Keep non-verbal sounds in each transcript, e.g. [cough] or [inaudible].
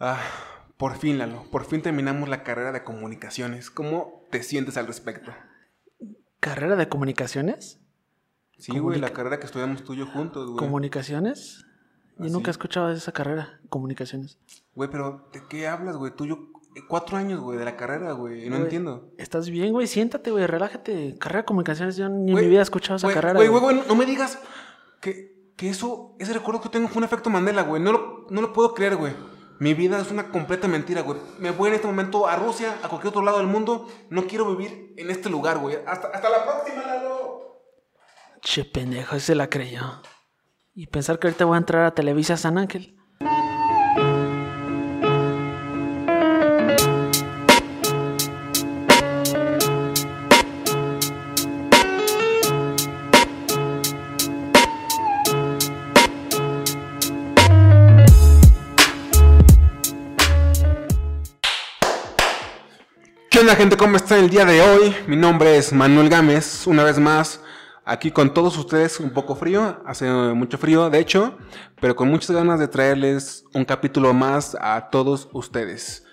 Ah, por fin, Lalo, por fin terminamos la carrera de comunicaciones. ¿Cómo te sientes al respecto? ¿Carrera de comunicaciones? Sí, güey, la carrera que estudiamos tú y yo juntos, güey. ¿Comunicaciones? Yo ¿Ah, nunca he escuchado de esa carrera, comunicaciones. Güey, pero ¿de qué hablas, güey? Tú y yo, eh, cuatro años, güey, de la carrera, güey. y No Güey, entiendo. ¿Estás bien, güey? Siéntate, güey, relájate. Carrera de comunicaciones, yo ni en mi vida he escuchado esa Güey, carrera. Güey, güey, güey, no me digas que, que eso, ese recuerdo que tengo fue un efecto Mandela, güey. No lo, no lo puedo creer, güey. Mi vida es una completa mentira, güey. Me voy en este momento a Rusia, a cualquier otro lado del mundo. No quiero vivir en este lugar, güey. Hasta, hasta la próxima, Lalo. Che, pendejo, ese la creyó. Y pensar que ahorita voy a entrar a Televisa San Ángel. ¿Qué onda, gente? ¿Cómo están el día de hoy? Mi nombre es Manuel Gámez. Una vez más, aquí con todos ustedes, un poco frío. Hace mucho frío, de hecho, pero con muchas ganas de traerles un capítulo más a todos ustedes.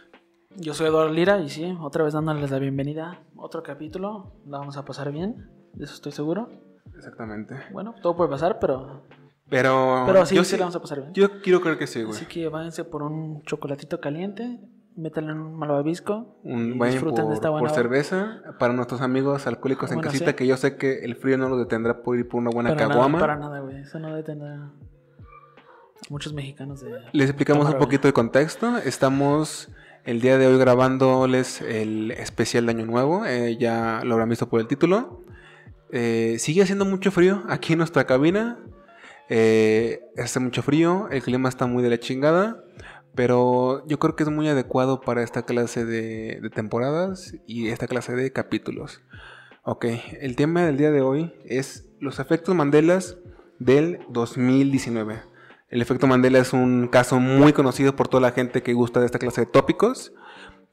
Yo soy Eduardo Lira y sí, otra vez dándoles la bienvenida. Otro capítulo, la vamos a pasar bien, de eso estoy seguro. Exactamente. Bueno, todo puede pasar, pero, Pero, pero sí, yo sí la vamos a pasar bien. Yo quiero creer que sí, güey. Así que váyanse por un chocolatito caliente, métanle un malvavisco Un vayan disfruten por, de esta buena por cerveza para nuestros amigos alcohólicos en Bueno, casita, sí. que yo sé que el frío no los detendrá por ir por una buena para caguama. Nada, para nada, güey. Eso no detendrá a muchos mexicanos de... Les explicamos un poquito de contexto. Estamos el día de hoy grabándoles el especial de Año Nuevo. eh, ya lo habrán visto por el título. Eh, sigue haciendo mucho frío aquí en nuestra cabina. Eh, hace mucho frío, el clima está muy de la chingada. Pero yo creo que es muy adecuado para esta clase de, de temporadas y esta clase de capítulos. Ok, el tema del día de hoy es los efectos Mandelas del 2019. El efecto Mandela es un caso muy conocido por toda la gente que gusta de esta clase de tópicos.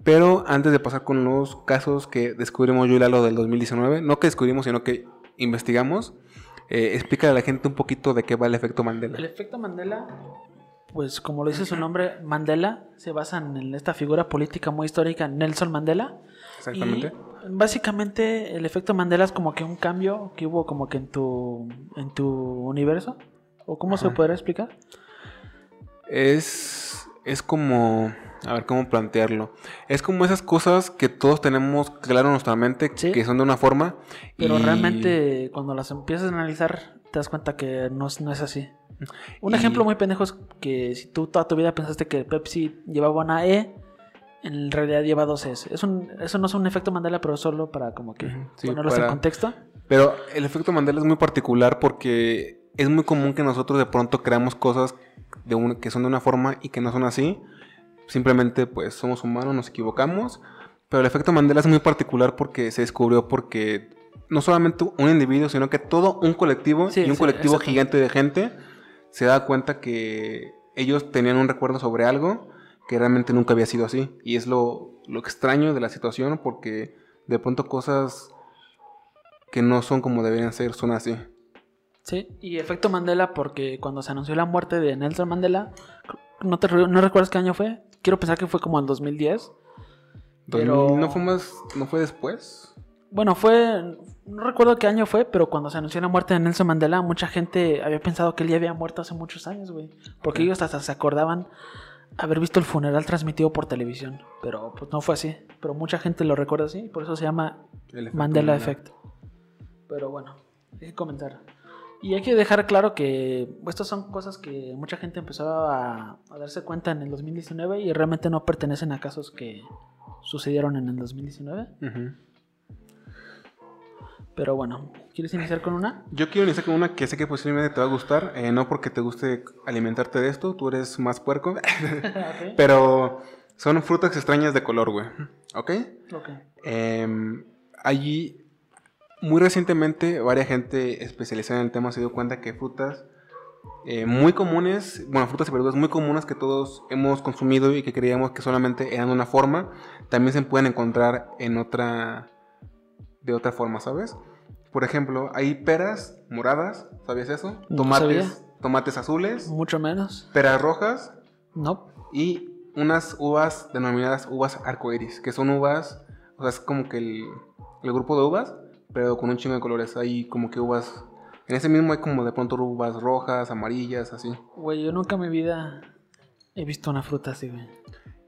Pero antes de pasar con los casos que descubrimos yo y Lalo del 2019, no que descubrimos, sino que investigamos, eh, explícale a la gente un poquito de qué va el efecto Mandela. El efecto Mandela, pues como lo dice su nombre, Mandela, se basa en esta figura política muy histórica, Nelson Mandela. Exactamente. Y básicamente el efecto Mandela es como que un cambio que hubo como que en tu, en tu universo. ¿O cómo se Ajá. podría explicar? Es, es como, a ver cómo plantearlo. Es como esas cosas que todos tenemos claro en nuestra mente, Sí. que son de una forma. Pero y- realmente cuando las empiezas a analizar te das cuenta que no, es- no es así. Un Y- ejemplo muy pendejo es que si tú toda tu vida pensaste que Pepsi llevaba una E, en realidad lleva dos S. Es un- eso no es un efecto Mandela, pero solo para como que sí, ponerlos para- en contexto. Pero el efecto Mandela es muy particular porque es muy común que nosotros de pronto creamos cosas de un- que son de una forma y que no son así. Simplemente pues somos humanos, nos equivocamos. Pero el efecto Mandela es muy particular porque se descubrió porque no solamente un individuo, sino que todo un colectivo Sí, y un sí, colectivo gigante de gente se da cuenta que ellos tenían un recuerdo sobre algo que realmente nunca había sido así. Y es lo, lo extraño de la situación porque de pronto cosas que no son como deberían ser, son así. Sí, y efecto Mandela porque cuando se anunció la muerte de Nelson Mandela, ¿no, te, no recuerdas qué año fue? Quiero pensar que fue como en 2010. Pero- 2000 ¿No fue más, no fue después? Bueno, fue, no recuerdo qué año fue, pero cuando se anunció la muerte de Nelson Mandela, mucha gente había pensado que él ya había muerto hace muchos años, güey. Porque ellos hasta se acordaban haber visto el funeral transmitido por televisión. Pero pues no fue así. Pero mucha gente lo recuerda así, por eso se llama efecto Mandela Effect. Pero bueno, hay que comentar. Y hay que dejar claro que estas son cosas que mucha gente empezó a, a darse cuenta en el 2019 y realmente no pertenecen a casos que sucedieron en el 2019. Ujú. Pero bueno, ¿quieres iniciar con una? Yo quiero iniciar con una que sé que posiblemente te va a gustar, eh, no porque te guste alimentarte de esto, tú eres más puerco, [laughs] pero son frutas extrañas de color, güey. ¿Ok? Ok. Em, allí, muy recientemente, varias gente especializada en el tema se dio cuenta que frutas eh, muy comunes, bueno, frutas y verduras muy comunes que todos hemos consumido y que creíamos que solamente eran una forma, también se pueden encontrar en otra, de otra forma, ¿sabes? Por ejemplo, hay peras moradas, ¿sabías eso? Tomates, sabía. tomates azules, Mucho menos. peras rojas No. y unas uvas denominadas uvas arcoiris, que son uvas, o sea, es como que el, el grupo de uvas, pero con un chingo de colores. Hay como que uvas. En ese mismo hay como de pronto uvas rojas, amarillas, así. Güey, yo nunca en mi vida he visto una fruta así, güey.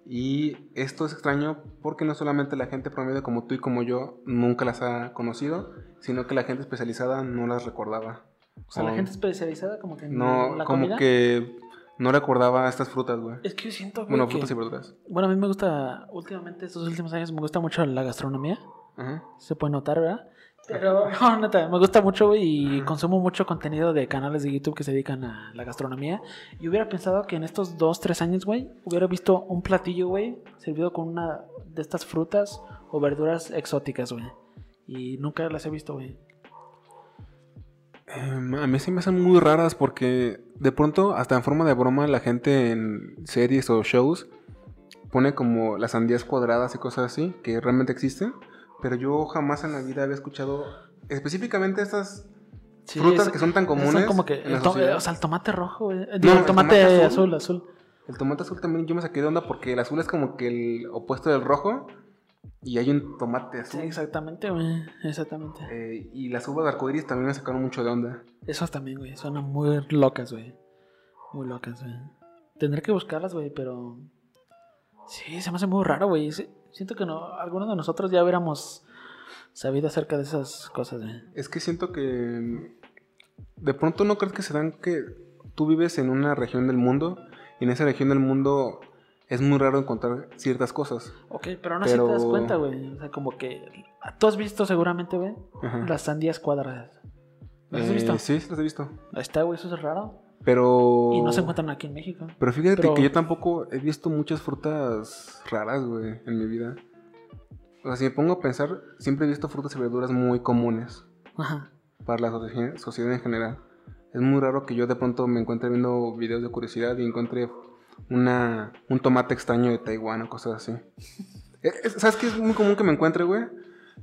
Y esto es extraño porque no solamente la gente promedio como tú y como yo nunca las ha conocido, sino que la gente especializada no las recordaba. O sea, la gente especializada como que No, la como comida. que no recordaba estas frutas, güey. Es que yo siento, güey, Bueno, que- frutas y verduras. Bueno, a mí me gusta, últimamente, estos últimos años, me gusta mucho la gastronomía. Ajá. Se puede notar, ¿verdad? Pero, [laughs] no, neta, me gusta mucho, y consumo mucho contenido de canales de YouTube que se dedican a la gastronomía. Y hubiera pensado que en estos dos, tres años, güey, hubiera visto un platillo, güey, servido con una de estas frutas o verduras exóticas, güey. Y nunca las he visto, güey. Em, a mí se me hacen muy raras porque de pronto, hasta en forma de broma, la gente en series o shows pone como las sandías cuadradas y cosas así, que realmente existen. Pero yo jamás en la vida había escuchado específicamente estas Sí, frutas es- que son tan Son comunes. como que, el o sea, el tomate rojo, güey. Digo, el el tomate, tomate azul, azul. azul. El tomate azul también yo me saqué de onda porque el azul es como que el opuesto del rojo. Y hay un tomate Sí, azul. exactamente, güey. Exactamente. Eh, y las uvas de arcoíris también me sacaron mucho de onda. Esas también, güey. Suenan muy locas, güey. Muy locas, güey. Tendré que buscarlas, güey, pero. Sí, se me hace muy raro, güey. Siento que no, algunos de nosotros ya hubiéramos sabido acerca de esas cosas, güey. Es que siento que de pronto no crees que se dan que tú vives en una región del mundo y en esa región del mundo es muy raro encontrar ciertas cosas. Ok, pero no Pero- te das cuenta, güey. O sea, como que. Tú has visto seguramente, güey, las sandías cuadradas. ¿Las has Eh, visto? Sí, sí las he visto. Ahí está, güey, eso es raro. Pero Y no se encuentran aquí en México. Pero fíjate Pero- que yo tampoco he visto muchas frutas raras, güey, en mi vida. O sea, si me pongo a pensar, siempre he visto frutas y verduras muy comunes Ajá. para la socie- sociedad en general. Es muy raro que yo de pronto me encuentre viendo videos de curiosidad y encuentre una, un tomate extraño de Taiwán o cosas así. [laughs] Eh, es- ¿Sabes qué es muy común que me encuentre, güey?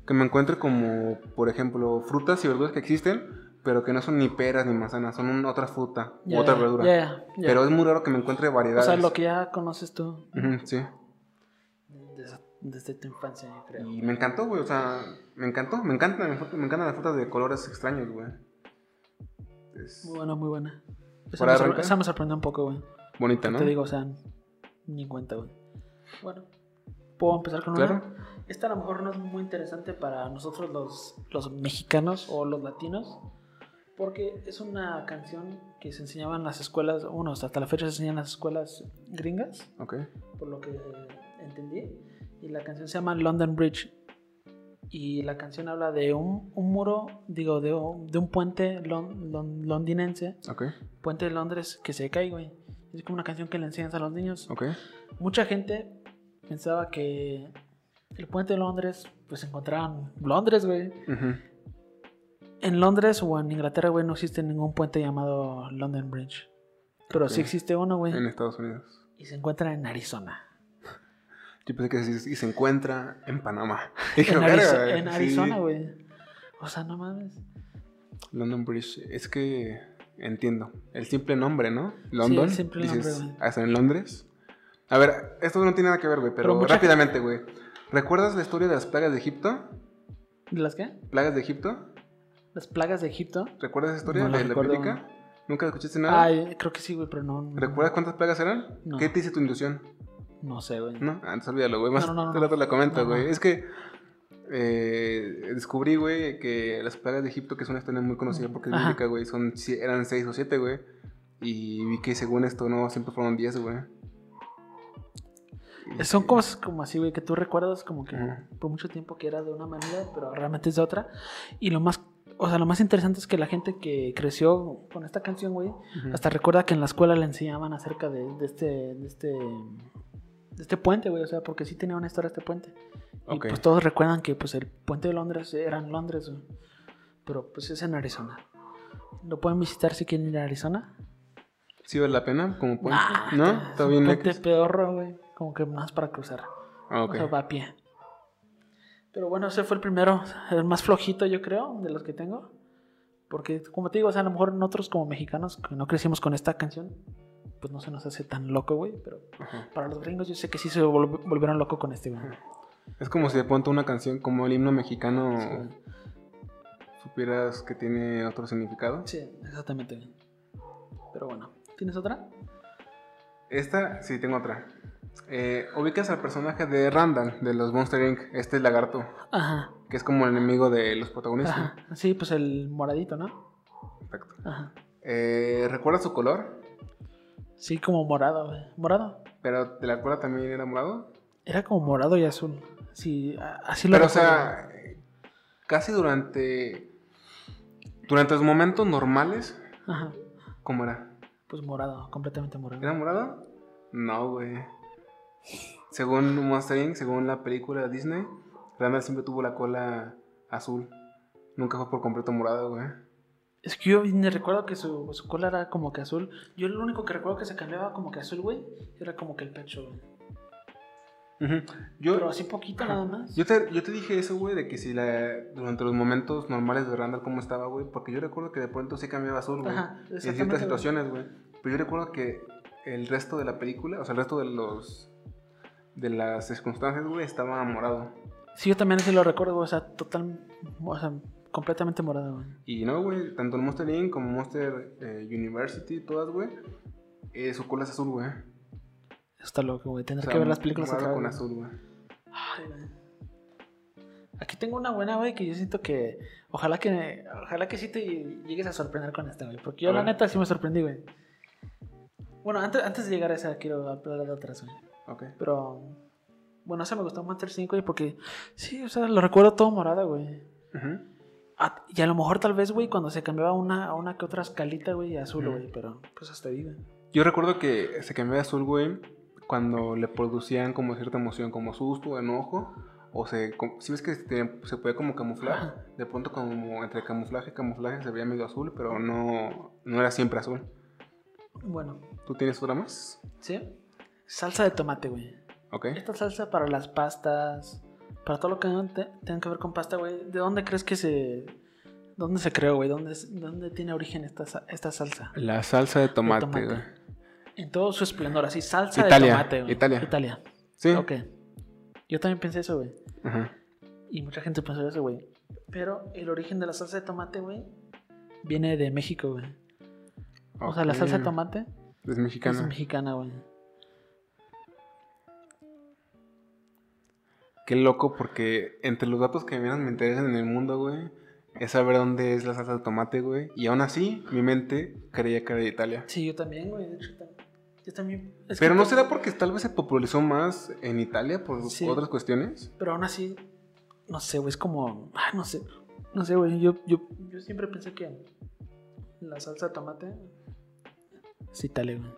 Que me encuentre como, por ejemplo, frutas y verduras que existen, pero que no son ni peras ni manzanas, son una otra fruta u otra verdura. Pero es muy raro que me encuentre O variedades. sea, lo que ya conoces tú sí. desde, desde tu infancia, yo creo. Y me encantó, güey. O sea, me encantó. Me encantan, me encantan las frutas de colores extraños, güey. Es Muy buena, muy buena. Esa ¿Para me, sor- arrancar? esa me sorprendió un poco, güey. bonita, ¿no? Te digo, o sea, ni en cuenta, güey. Bueno, ¿puedo empezar con Claro. una? Esta a lo mejor no es muy interesante para nosotros los, los mexicanos o los latinos, porque es una canción que se enseñaba en las escuelas, bueno, hasta la fecha se enseña en las escuelas gringas, Ok. por lo que entendí. Y la canción se llama London Bridge. Y la canción habla de un, un muro, digo, de, un- de un puente lon- lon- londinense, Ok. puente de Londres, que se cae, güey. Es como una canción que le enseñas a los niños. Ok. Mucha gente pensaba que el puente de Londres, pues se encontraba en Londres, güey. Ujú. En Londres o en Inglaterra, güey, no existe ningún puente llamado London Bridge. Pero sí existe uno, güey. En Estados Unidos. Y se encuentra en Arizona. [laughs] Yo pensé que sí, y se encuentra en Panamá. [laughs] En, Arizo- "Verga, en sí". Arizona, güey. O sea, no mames. London Bridge. Es que entiendo. El simple nombre, ¿no? London. el simple dices, nombre, güey. ¿hasta en Londres? A ver, esto no tiene nada que ver, güey, pero, Pero mucha rápidamente, güey. ¿Recuerdas la historia de las plagas de Egipto? ¿De las qué? ¿Plagas de Egipto? Las plagas de Egipto. ¿Recuerdas esa historia No la de la bíblica? ¿Nunca escuchaste nada? Ay, creo que sí, güey, pero no. no- ¿Recuerdas cuántas plagas eran? No. ¿Qué te dice tu intuición? No sé, güey. No, antes olvídalo, güey. Más No, rato la comento, güey. Es que eh, descubrí, güey, que las plagas de Egipto, que es una historia muy conocida porque es bíblica, güey, son, eran seis o siete, güey. Y vi que según esto, no, siempre fueron diez, güey. Son cosas como así, güey, que tú recuerdas como que Ujú. por mucho tiempo que era de una manera, pero realmente es de otra. Y lo más, o sea, lo más interesante es que la gente que creció con esta canción, güey, hasta recuerda que en la escuela le enseñaban acerca de, de este, de este, de este puente, güey, o sea, porque sí tenía una historia este puente. Y pues todos recuerdan que pues el puente de Londres era en Londres, güey. pero pues es en Arizona. ¿Lo pueden visitar si quieren ir a Arizona? ¿Sí vale la pena? Como puente? Nah, ¿No? es ¿Está un bien puente pedorro, güey, como que más para cruzar. Ah, ok. O sea, va a pie. Pero bueno, ese fue el primero, el más flojito, yo creo, de los que tengo. Porque, como te digo, o sea, a lo mejor nosotros como mexicanos que no crecimos con esta canción, pues no se nos hace tan loco, güey. Pero Ajá. para los gringos yo sé que sí se volv- volvieron locos con este, güey. Es como si de pronto una canción como el himno mexicano Sí. supieras que tiene otro significado. Sí, exactamente. Pero bueno, ¿tienes otra? Esta, sí, tengo otra. Eh, ubicas al personaje de Randall de los Monster Inc., este lagarto, Ajá. que es como el enemigo de los protagonistas. Ajá. Sí, pues el moradito, ¿no? Perfecto. Ajá. Eh, ¿Recuerdas su color? Sí, como morado, güey. ¿Morado? Pero ¿te la acuerdas también era morado? Era como morado y azul. Sí, así lo Pero, o sea, casi durante. Durante los momentos normales, Ajá. ¿cómo era? Pues morado, completamente morado. ¿Era morado? No, güey. Según Monster Inc., según la película Disney, Randall siempre tuvo la cola azul. Nunca fue por completo morado, güey. Es que yo ni recuerdo que su, su cola era como que azul. Yo lo único que recuerdo que se cambiaba como que azul, güey, era como que el pecho, güey. Yo, Pero así poquito nada más. yo, te, yo te dije eso, güey, de que si la, durante los momentos normales de Randall, ¿cómo estaba, güey? Porque yo recuerdo que de pronto sí cambiaba azul, güey. En ciertas situaciones, güey. Pero yo recuerdo que el resto de la película, o sea, el resto de los. De las circunstancias, güey, estaba morado. Sí, yo también sí lo recuerdo, güey, o sea, total, o sea, completamente morado, güey. Y no, güey, tanto en Monster Inc. como Monster eh, University, todas, güey, eh, su cola es azul, güey. Está loco, güey, O tener sea, que ver las películas otra con azul, güey. Ay, güey. Aquí tengo una buena, güey, que yo siento que ojalá que ojalá que sí te llegues a sorprender con esta, güey, porque yo la neta sí me sorprendí, güey. Bueno, antes, antes de llegar a esa quiero hablar de otras, güey. Ok. Pero bueno, esa me gustó Monster 5, güey, porque sí, o sea, lo recuerdo todo morado, güey. Ujú. Ah, y a lo mejor tal vez, güey, cuando se cambiaba una, a una que otra escalita, güey, azul, güey, pero pues hasta ahí, güey. Yo recuerdo que se cambiaba de azul, güey, cuando le producían como cierta emoción, como susto, enojo, o se... Si ves que se, se puede como camuflar, de pronto como entre camuflaje y camuflaje se veía medio azul, pero no, no era siempre azul. Bueno, ¿Tú tienes otra más? ¿sí? Salsa de tomate, güey. Ok. Esta salsa para las pastas, para todo lo que te- tenga que ver con pasta, güey. ¿De dónde crees que se... ¿Dónde se creó, güey? ¿Dónde, ¿Dónde tiene origen esta, esta salsa? La salsa de tomate, tomate. güey. En todo su esplendor, así, salsa Italia, de tomate, güey. Italia. Italia. Sí. Ok. Yo también pensé eso, güey. Ajá. Y mucha gente pensó eso, güey. Pero el origen de la salsa de tomate, güey, viene de México, güey. O sea, la salsa de tomate Es mexicana. es mexicana, güey. Qué loco, porque entre los datos que menos me interesan en el mundo, güey, es saber dónde es la salsa de tomate, güey. Y aún así, mi mente creía que era de Italia. Sí, yo también, güey. De hecho, tam- yo también. es Pero no será porque tal vez se popularizó más en Italia por Sí. otras cuestiones. Pero aún así, no sé, güey, es como. Ay, no sé. No sé, güey. Yo, yo, yo siempre pensé que la salsa de tomate es Italia, güey.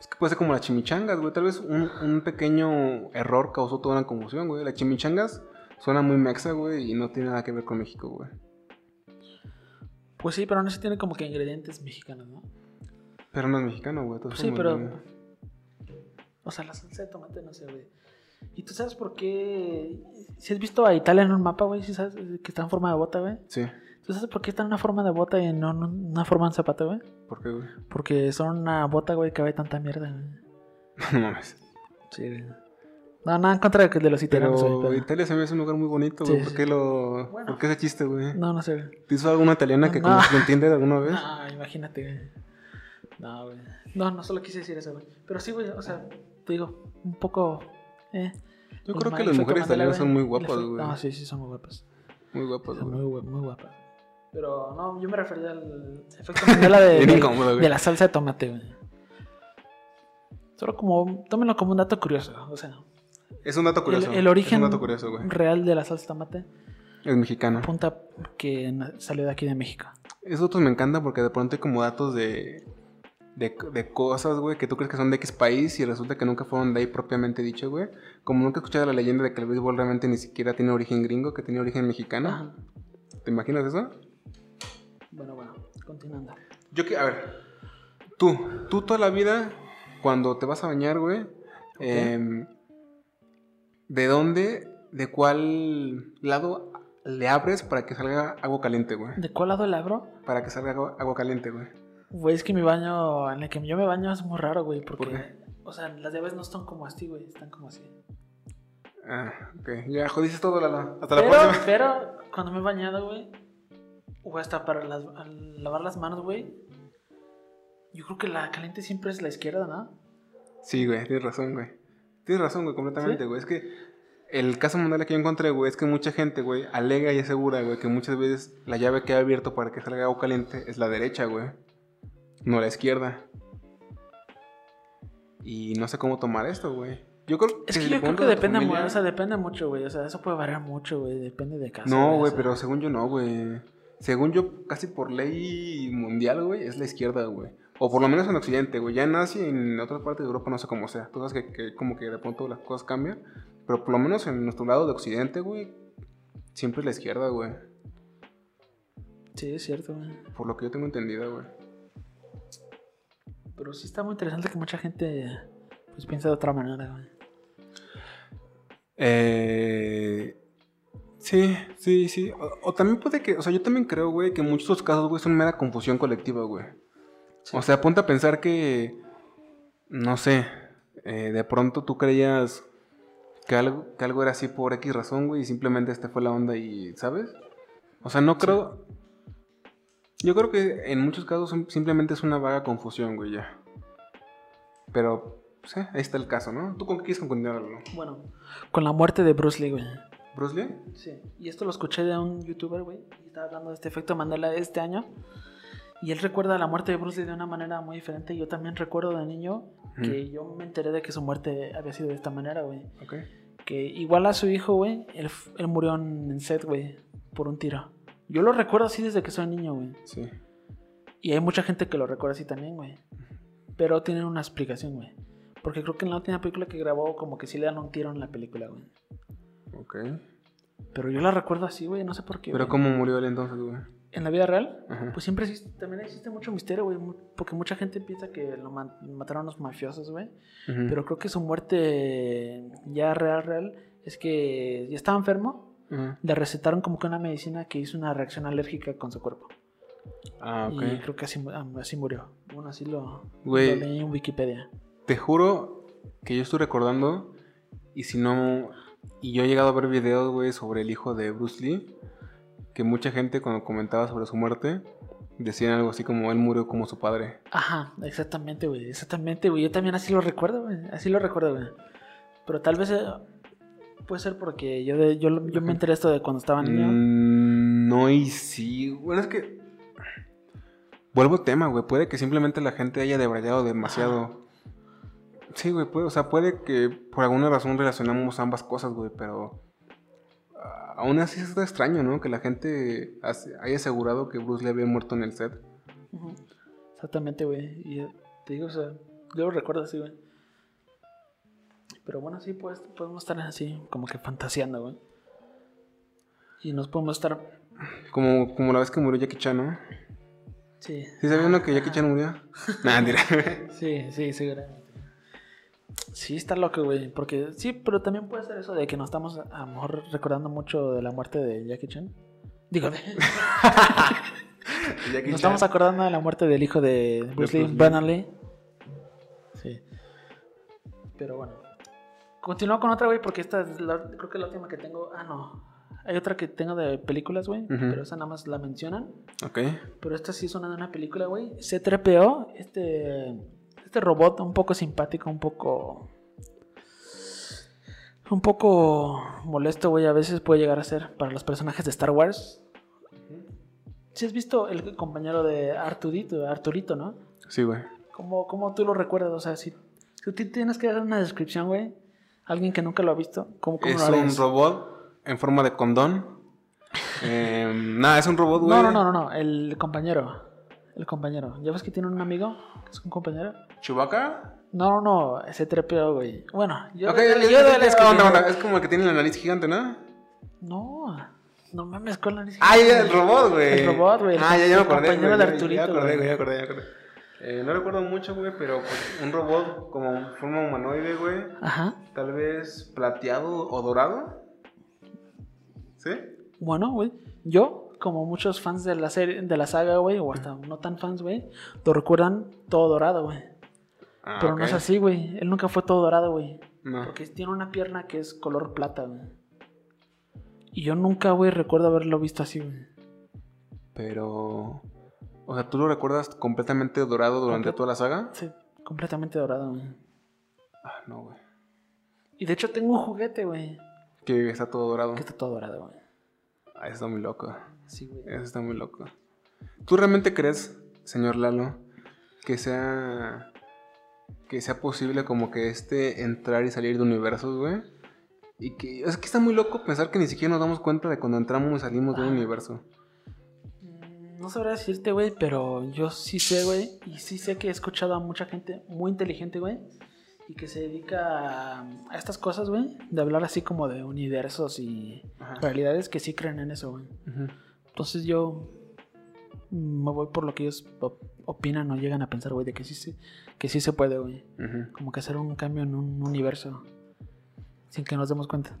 Es que puede ser como las chimichangas, güey. Tal vez un, un pequeño error causó toda una confusión, güey. Las chimichangas suena muy mexa, güey, y no tiene nada que ver con México, güey. Pues sí, pero aún así tiene como que ingredientes mexicanos, ¿no? Pero no es mexicano, güey. Pues sí, pero. O sea, la salsa de tomate, no sé, güey. ¿Y tú sabes por qué? Si has visto a Italia en un mapa, güey, si sabes que está en forma de bota, güey. Sí. ¿Tú sabes por qué está en una forma de bota y no en una forma de zapato, güey? ¿Por qué, güey? Porque son una bota, güey, que ve tanta mierda, güey. [laughs] No mames. Sí, güey. No, nada en contra de, de los italianos, güey. Pero pero- Italia se me hace un lugar muy bonito, güey. sí, ¿Por qué lo... Bueno. ¿Por qué ese chiste, güey? No, no sé, güey. ¿Te hizo alguna italiana que No. lo entiende alguna [laughs] vez? No, imagínate, güey. No, güey. No, no solo quise decir eso, güey. Pero sí, güey, o sea, te digo, un poco. Eh, Yo creo que las mujeres italianas son muy guapas, güey. No, sí, sí, son muy guapas. Muy guapas, güey. muy, muy guapas. Pero no, yo me refería al efecto [laughs] Mandela de, de- incómodo, de la salsa de tomate, güey. Solo como, tómenlo como un dato curioso, o sea, Es un dato curioso. el, el origen Es un dato curioso, güey. real de la salsa de tomate Es mexicano. apunta que salió de aquí de México. Esos otros me encantan porque de pronto hay como datos de, de, de cosas, güey, que tú crees que son de X país y resulta que nunca fueron de ahí propiamente dicho, güey. Como nunca he escuchado la leyenda de que el béisbol realmente ni siquiera tiene origen gringo, que tiene origen mexicano. Ajá. ¿Te imaginas eso? Bueno, bueno, continuando. Yo que, a ver, tú, tú toda la vida, cuando te vas a bañar, güey, em, ¿de dónde, de cuál lado le abres para que salga agua caliente, güey? ¿De cuál lado el abro? Para que salga agua, agua caliente, güey. Güey, es que mi baño, en el que yo me baño es muy raro, güey, porque, ¿Por qué? o sea, las llaves no están como así, güey, están como así. Ah, ok. Ya jodiste todo, Lala. Hasta la Pero, próxima. pero, cuando me he bañado, güey, o hasta para las- al lavar las manos, güey, yo creo que la caliente siempre es la izquierda, ¿no? Sí, güey, tienes razón, güey. Tienes razón, güey, completamente, güey. Es que el caso mundial que yo encontré, güey, es que mucha gente, güey, alega y asegura, güey, que muchas veces la llave que ha abierto para que salga agua caliente es la derecha, güey. No la izquierda. Y no sé cómo tomar esto, güey. Yo creo Es si que yo creo que depende, familia- o sea, depende mucho, güey, o sea, eso puede variar mucho, güey, depende de caso. No, güey, pero según yo no, güey. Según yo, casi por ley mundial, güey, es la izquierda, güey. O por lo menos en Occidente, güey. Ya en Asia y en otras partes de Europa no sé cómo sea. Tú sabes que, que como que de pronto las cosas cambian. Pero por lo menos en nuestro lado de Occidente, güey, siempre es la izquierda, güey. Sí, es cierto, güey. Por lo que yo tengo entendido, güey. Pero sí está muy interesante que mucha gente, pues, piensa de otra manera, güey. Eh... Sí, sí, sí. O, o también puede que, o sea, yo también creo, güey, que en muchos de los casos, güey, son mera confusión colectiva, güey. Sí. O sea, ponte a pensar que, no sé, eh, de pronto tú creías que algo, que algo era así por X razón, güey, y simplemente este fue la onda y, ¿sabes? O sea, no creo... Yo creo que en muchos casos sim- simplemente es una vaga confusión, güey, ya. Pero, pues, eh, ahí está el caso, ¿no? ¿Tú con qué quieres continuarlo? Bueno, con la muerte de Bruce Lee, güey. ¿Bruce Lee? Sí. Y esto lo escuché de un youtuber, güey. Y estaba hablando de este efecto Mandela de este año. Y él recuerda la muerte de Bruce Lee de una manera muy diferente. Yo también recuerdo de niño que yo me enteré de que su muerte había sido de esta manera, güey. Ok. Que igual a su hijo, güey, él, él murió en en set, güey, por un tiro. Yo lo recuerdo así desde que soy niño, güey. Sí. Y hay mucha gente que lo recuerda así también, güey. Pero tienen una explicación, güey. Porque creo que en la última película que grabó, como que sí le dan un tiro en la película, güey. Ok. Pero yo la recuerdo así, güey, no sé por qué. Pero güey. ¿cómo murió él entonces, güey? En la vida real, Ajá. pues siempre existe, también existe mucho misterio, güey. Porque mucha gente piensa que lo mataron los mafiosos, güey. Pero creo que su muerte ya real, real, es que ya estaba enfermo. Le recetaron como que una medicina que hizo una reacción alérgica con su cuerpo. Ah, ok. Y creo que así, ah, así murió. Bueno, así lo, Güey. lo leí en Wikipedia. Te juro que yo estoy recordando y si no... Y yo he llegado a ver videos, güey, sobre el hijo de Bruce Lee. Que mucha gente cuando comentaba sobre su muerte decían algo así como él murió como su padre. Ajá, exactamente, güey. Exactamente, güey. Yo también así lo recuerdo, güey. Así lo recuerdo, güey. Pero tal vez eh, puede ser porque yo, de- yo, yo me enteré esto de cuando estaba niño. Mm, no y sí. Bueno, es que... Vuelvo al tema, güey. Puede que simplemente la gente haya debrayado demasiado. Sí, güey, puede, o sea, puede que por alguna razón relacionamos ambas cosas, güey, pero ah, aún así está extraño, ¿no? Que la gente haya asegurado que Bruce Lee había muerto en el set. Exactamente, güey. Y eh, te digo, o sea, yo lo recuerdo así, güey. Pero bueno, sí, pues podemos estar así, como que fantaseando, güey. Y nos podemos estar. Como, como la vez que murió Jackie Chan, ¿no? Sí. ¿Sí sabían uno que Jackie Chan murió? [laughs] Nah, mentira. Sí, sí, seguramente. Sí, está loco, güey. Porque sí, pero también puede ser eso de que nos estamos a lo mejor recordando mucho de la muerte de Jackie Chan. Digo, de- [laughs] Jackie nos estamos acordando de la muerte del hijo de Bruce Lee. Sí. Pero bueno. Continúo con otra, güey, porque esta es la- creo que es la última que tengo. Ah, no. Hay otra que tengo de películas, güey. Pero esa nada más la mencionan. Ok. Pero esta sí es una de una película, güey. C3PO, este, este robot un poco simpático, un poco... Un poco molesto, güey, a veces puede llegar a ser para los personajes de Star Wars. Si has visto el compañero de Arturito, Arturito, ¿no? Sí, güey. ¿Cómo, cómo tú lo recuerdas? O sea, si, si tú tienes que dar una descripción, güey, alguien que nunca lo ha visto, ¿cómo, cómo Es lo un robot en forma de condón. [laughs] Em, nada, es un robot, güey. No, no, no, no, no, el compañero. El compañero. ¿Ya ves que tiene un amigo que es un compañero? ¿Chubaca? No, no, no, ese trepeo, güey. Bueno, yo, Ok, yo, yo ya- las que onda, tiene- onda, Es como el que tiene la nariz gigante, ¿no? No, no mames con la nariz. Ah, ya, el robot, güey. El robot, güey, el Ah, ya, ya me el acordé. compañero güey, de Arturito, Ya acordé, güey. ya acordé, ya acordé. Eh, no recuerdo mucho, güey, pero pues, un robot como forma humanoide, güey. Ajá. Tal vez plateado o dorado. ¿Sí? Bueno, güey. Yo, como muchos fans de la serie, de la saga, güey, o hasta no tan fans, güey, lo recuerdan todo dorado, güey. Ah, Pero no es así, güey. Él nunca fue todo dorado, güey. No. Porque tiene una pierna que es color plata, güey. Y yo nunca, güey, recuerdo haberlo visto así, güey. Pero. O sea, ¿tú lo recuerdas completamente dorado durante Comple- toda la saga? Sí, completamente dorado, güey. Ah, no, güey. Y de hecho tengo un juguete, güey, Que está todo dorado. que está todo dorado, güey. Ah, eso está muy loco. Sí, güey. Eso está muy loco. ¿Tú realmente crees, señor Lalo, que sea. que sea posible como que este entrar y salir de universos, güey? Y que. Es que está muy loco pensar que ni siquiera nos damos cuenta de cuando entramos y salimos de un Ah. universo. Mm, No sabría decirte, güey, pero yo sí sé, güey. Y sí sé que he escuchado a mucha gente muy inteligente, güey. Y que se dedica a, a estas cosas, güey. De hablar así como de universos y Ajá. realidades que sí creen en eso, güey. Ujú. Entonces yo me voy por lo que ellos op- opinan o llegan a pensar, güey, de que sí, se- que sí se puede, güey. Como que hacer un cambio en un universo sin que nos demos cuenta.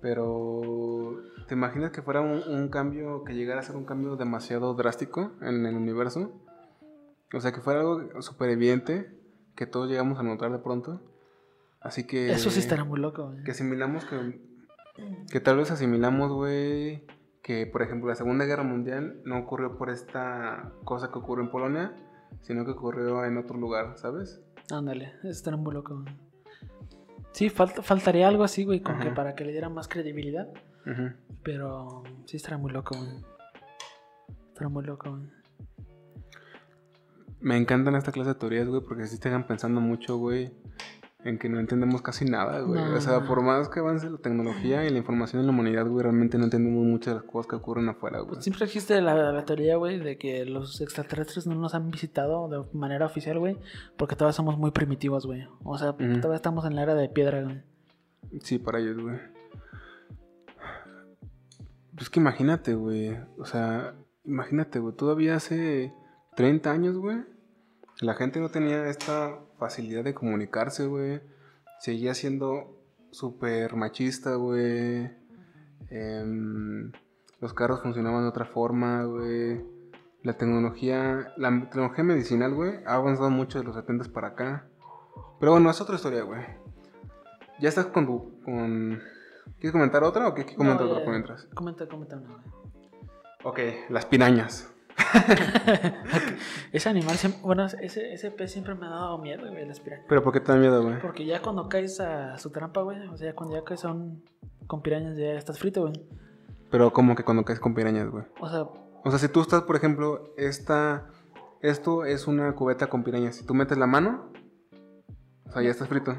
Pero, ¿te imaginas que fuera un, un cambio, que llegara a ser un cambio demasiado drástico en el universo? O sea, que fuera algo súper evidente, que todos llegamos a notar de pronto. Así que... Eso sí estará muy loco, güey. Que asimilamos que... Que tal vez asimilamos, güey, que por ejemplo la Segunda Guerra Mundial no ocurrió por esta cosa que ocurrió en Polonia, sino que ocurrió en otro lugar, ¿sabes? Ándale, estará muy loco. Sí, falta, faltaría algo así, güey, como que para que le diera más credibilidad. Pero sí estará muy loco, güey. Estará muy loco, güey. Me encantan esta clase de teorías, güey, porque sí te dejan pensando mucho, güey, en que no entendemos casi nada, güey. No, o sea, por más que avance la tecnología y la información en la humanidad, güey, realmente no entendemos muchas de las cosas que ocurren afuera, güey. Pues siempre existe la, la teoría, güey, de que los extraterrestres no nos han visitado de manera oficial, güey, porque todavía somos muy primitivos, güey. O sea, todavía estamos en la era de piedra, güey. Sí, para ellos, güey. Pues que imagínate, güey. O sea, imagínate, güey. Todavía hace 30 años, güey. La gente no tenía esta facilidad de comunicarse, güey. Seguía siendo súper machista, güey. Em, los carros funcionaban de otra forma, güey. La tecnología, la tecnología medicinal, güey, ha avanzado mucho de los 70 para acá. Pero bueno, es otra historia, güey. Ya estás con tu. Con... ¿Quieres comentar otra o qué quieres comentar No, otra por mientras? Comenta, comenta una, güey. Ok, las pirañas. [laughs] Ese animal, siempre- bueno, ese, ese pez siempre me ha dado miedo, güey, las pirañas. Pero ¿por qué te da miedo, güey? Porque ya cuando caes a su trampa, güey, o sea, cuando ya caes a un... con pirañas, ya estás frito, güey. Pero como que cuando caes con pirañas, güey. O sea, O sea, si tú estás, por ejemplo, esta. Esto es una cubeta con pirañas. Si tú metes la mano, o sea, ya estás frito.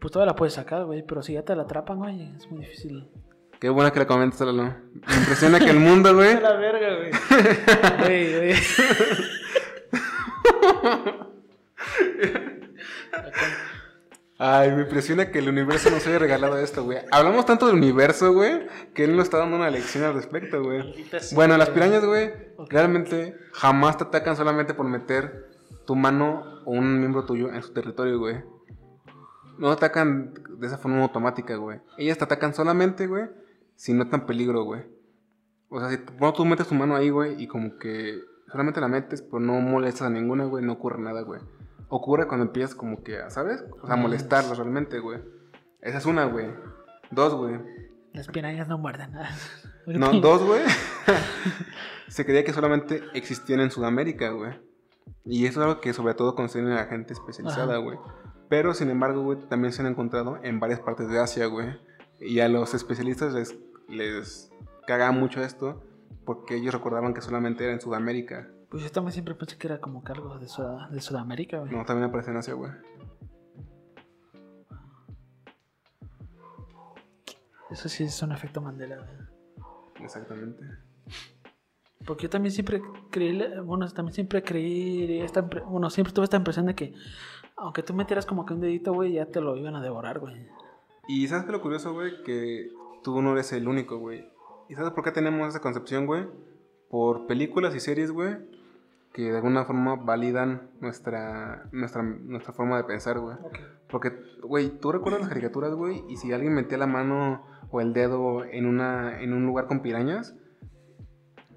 pues todavía la puedes sacar, güey, pero si ya te la atrapan, güey, es muy difícil. Qué buena que la comentas, Lalo. Me impresiona que el mundo, güey. [laughs] la verga, güey. Güey, güey. Ay, me impresiona que el universo nos haya regalado esto, güey. Hablamos tanto del universo, güey, que él nos está dando una lección al respecto, güey. Bueno, las pirañas, güey, Ok. realmente jamás te atacan solamente por meter tu mano o un miembro tuyo en su territorio, güey. No atacan de esa forma automática, güey. Ellas te atacan solamente, güey, si notan peligro, güey. O sea, si bueno, tú metes tu mano ahí, güey, y como que solamente la metes, pero no molestas a ninguna, güey, no ocurre nada, güey. Ocurre cuando empiezas como que, a, ¿sabes? O sea, a molestarlas realmente, güey. Esa es una, güey. Dos, güey. Las pirañas no muerden. [laughs] [laughs] No, dos, güey. [laughs] Se creía que solamente existían en Sudamérica, güey. Y eso es algo que sobre todo considera la gente especializada, güey. Pero sin embargo, güey, también se han encontrado en varias partes de Asia, güey. Y a los especialistas les, les cagaba mucho esto porque ellos recordaban que solamente era en Sudamérica. Pues yo también siempre pensé que era como que algo de, Sud- de Sudamérica, güey. No, también aparece en Asia, güey. Eso sí es un efecto Mandela, güey. Exactamente. Porque yo también siempre creí, bueno, también siempre creí, esta, bueno, siempre tuve esta impresión de que aunque tú metieras como que un dedito, güey, ya te lo iban a devorar, güey. Y ¿sabes qué es lo curioso, güey? Que tú no eres el único, güey. ¿Y sabes por qué tenemos esa concepción, güey? Por películas y series, güey, que de alguna forma validan nuestra, nuestra, nuestra forma de pensar, güey. Ok. Porque, güey, tú recuerdas las caricaturas, güey, y si alguien metía la mano o el dedo en, una, en un lugar con pirañas,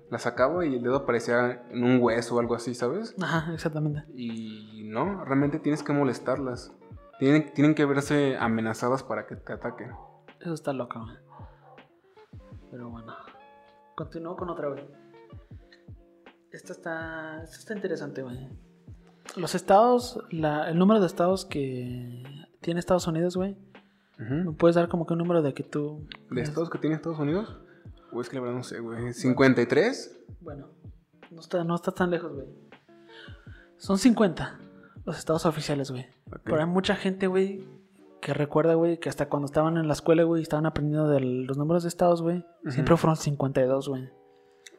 la sacaba y el dedo aparecía en un hueso o algo así, ¿sabes? Ajá, exactamente. Y no, realmente tienes que molestarlas. Tienen, tienen que verse amenazadas para que te ataquen. Eso está loco. Pero bueno. Continúo con otra, güey. Esta está, esta está interesante, güey. Los estados, la- el número de estados que tiene Estados Unidos, güey. ¿Me Ujú. puedes dar como que un número de que tú... ¿De estados que tiene Estados Unidos? Güey, es que la verdad no sé, güey. ¿53? Bueno, no está, no está tan lejos, güey. Son 50 los estados oficiales, güey. Ok. Pero hay mucha gente, güey, que recuerda, güey, que hasta cuando estaban en la escuela, güey, estaban aprendiendo de los números de estados, güey. Siempre fueron 52, güey.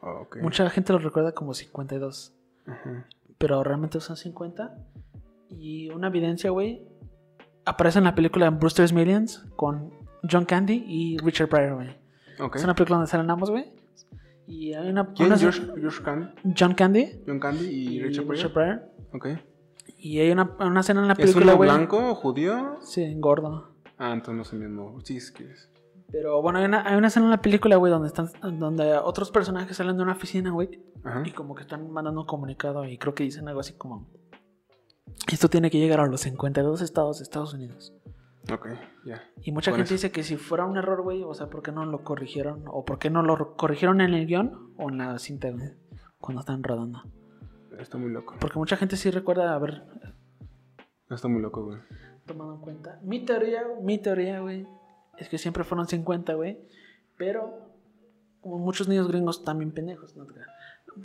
Ah, ok. Mucha gente los recuerda como 52. Ajá. Pero realmente son 50. Y una evidencia, güey, aparece en la película Brewster's Millions con John Candy y Richard Pryor, güey. Ok. Es una película donde salen ambos, güey. Y hay una... ¿Quién? una- Josh, Josh Candy, John Candy John Candy y, y Richard Pryor. Pryor. Ok. Y hay una, una escena en la ¿Es película, uno güey. blanco, judío? Sí, gordo. Ah, entonces no es el mismo. Sí, es que es. Pero bueno, hay una, hay una escena en la película, güey, donde están, donde otros personajes salen de una oficina, güey, y como que están mandando un comunicado y creo que dicen algo así como esto tiene que llegar a los 52 estados de Estados Unidos. Ok, ya. Y mucha Con gente eso. dice que si fuera un error, güey, o sea, ¿por qué no lo corrigieron? O ¿por qué no lo corrigieron en el guion o en la cinta, güey? Cuando están rodando. Está muy loco. Porque mucha gente sí recuerda haber Está muy loco, güey. tomado en cuenta. Mi teoría, mi teoría, güey, es que siempre fueron 50, güey. Pero, como muchos niños gringos también pendejos, ¿no?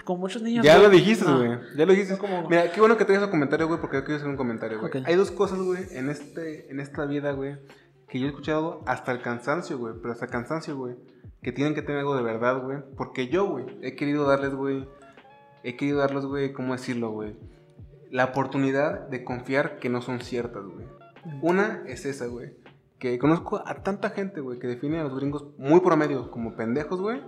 Como muchos niños. Ya lo güey, dijiste, no. güey. Ya lo dijiste. ¿Cómo? Mira, qué bueno que tengas un comentario, güey, porque yo quiero hacer un comentario, güey. Ok. Hay dos cosas, güey, en, este, en esta vida, güey, que yo he escuchado hasta el cansancio, güey. Pero hasta el cansancio, güey. Que tienen que tener algo de verdad, güey. Porque yo, güey, he querido darles, güey. He querido darles, güey, ¿cómo decirlo, güey? La oportunidad de confiar que no son ciertas, güey. Una es esa, güey. Que conozco a tanta gente, güey, que define a los gringos muy promedio como pendejos, güey.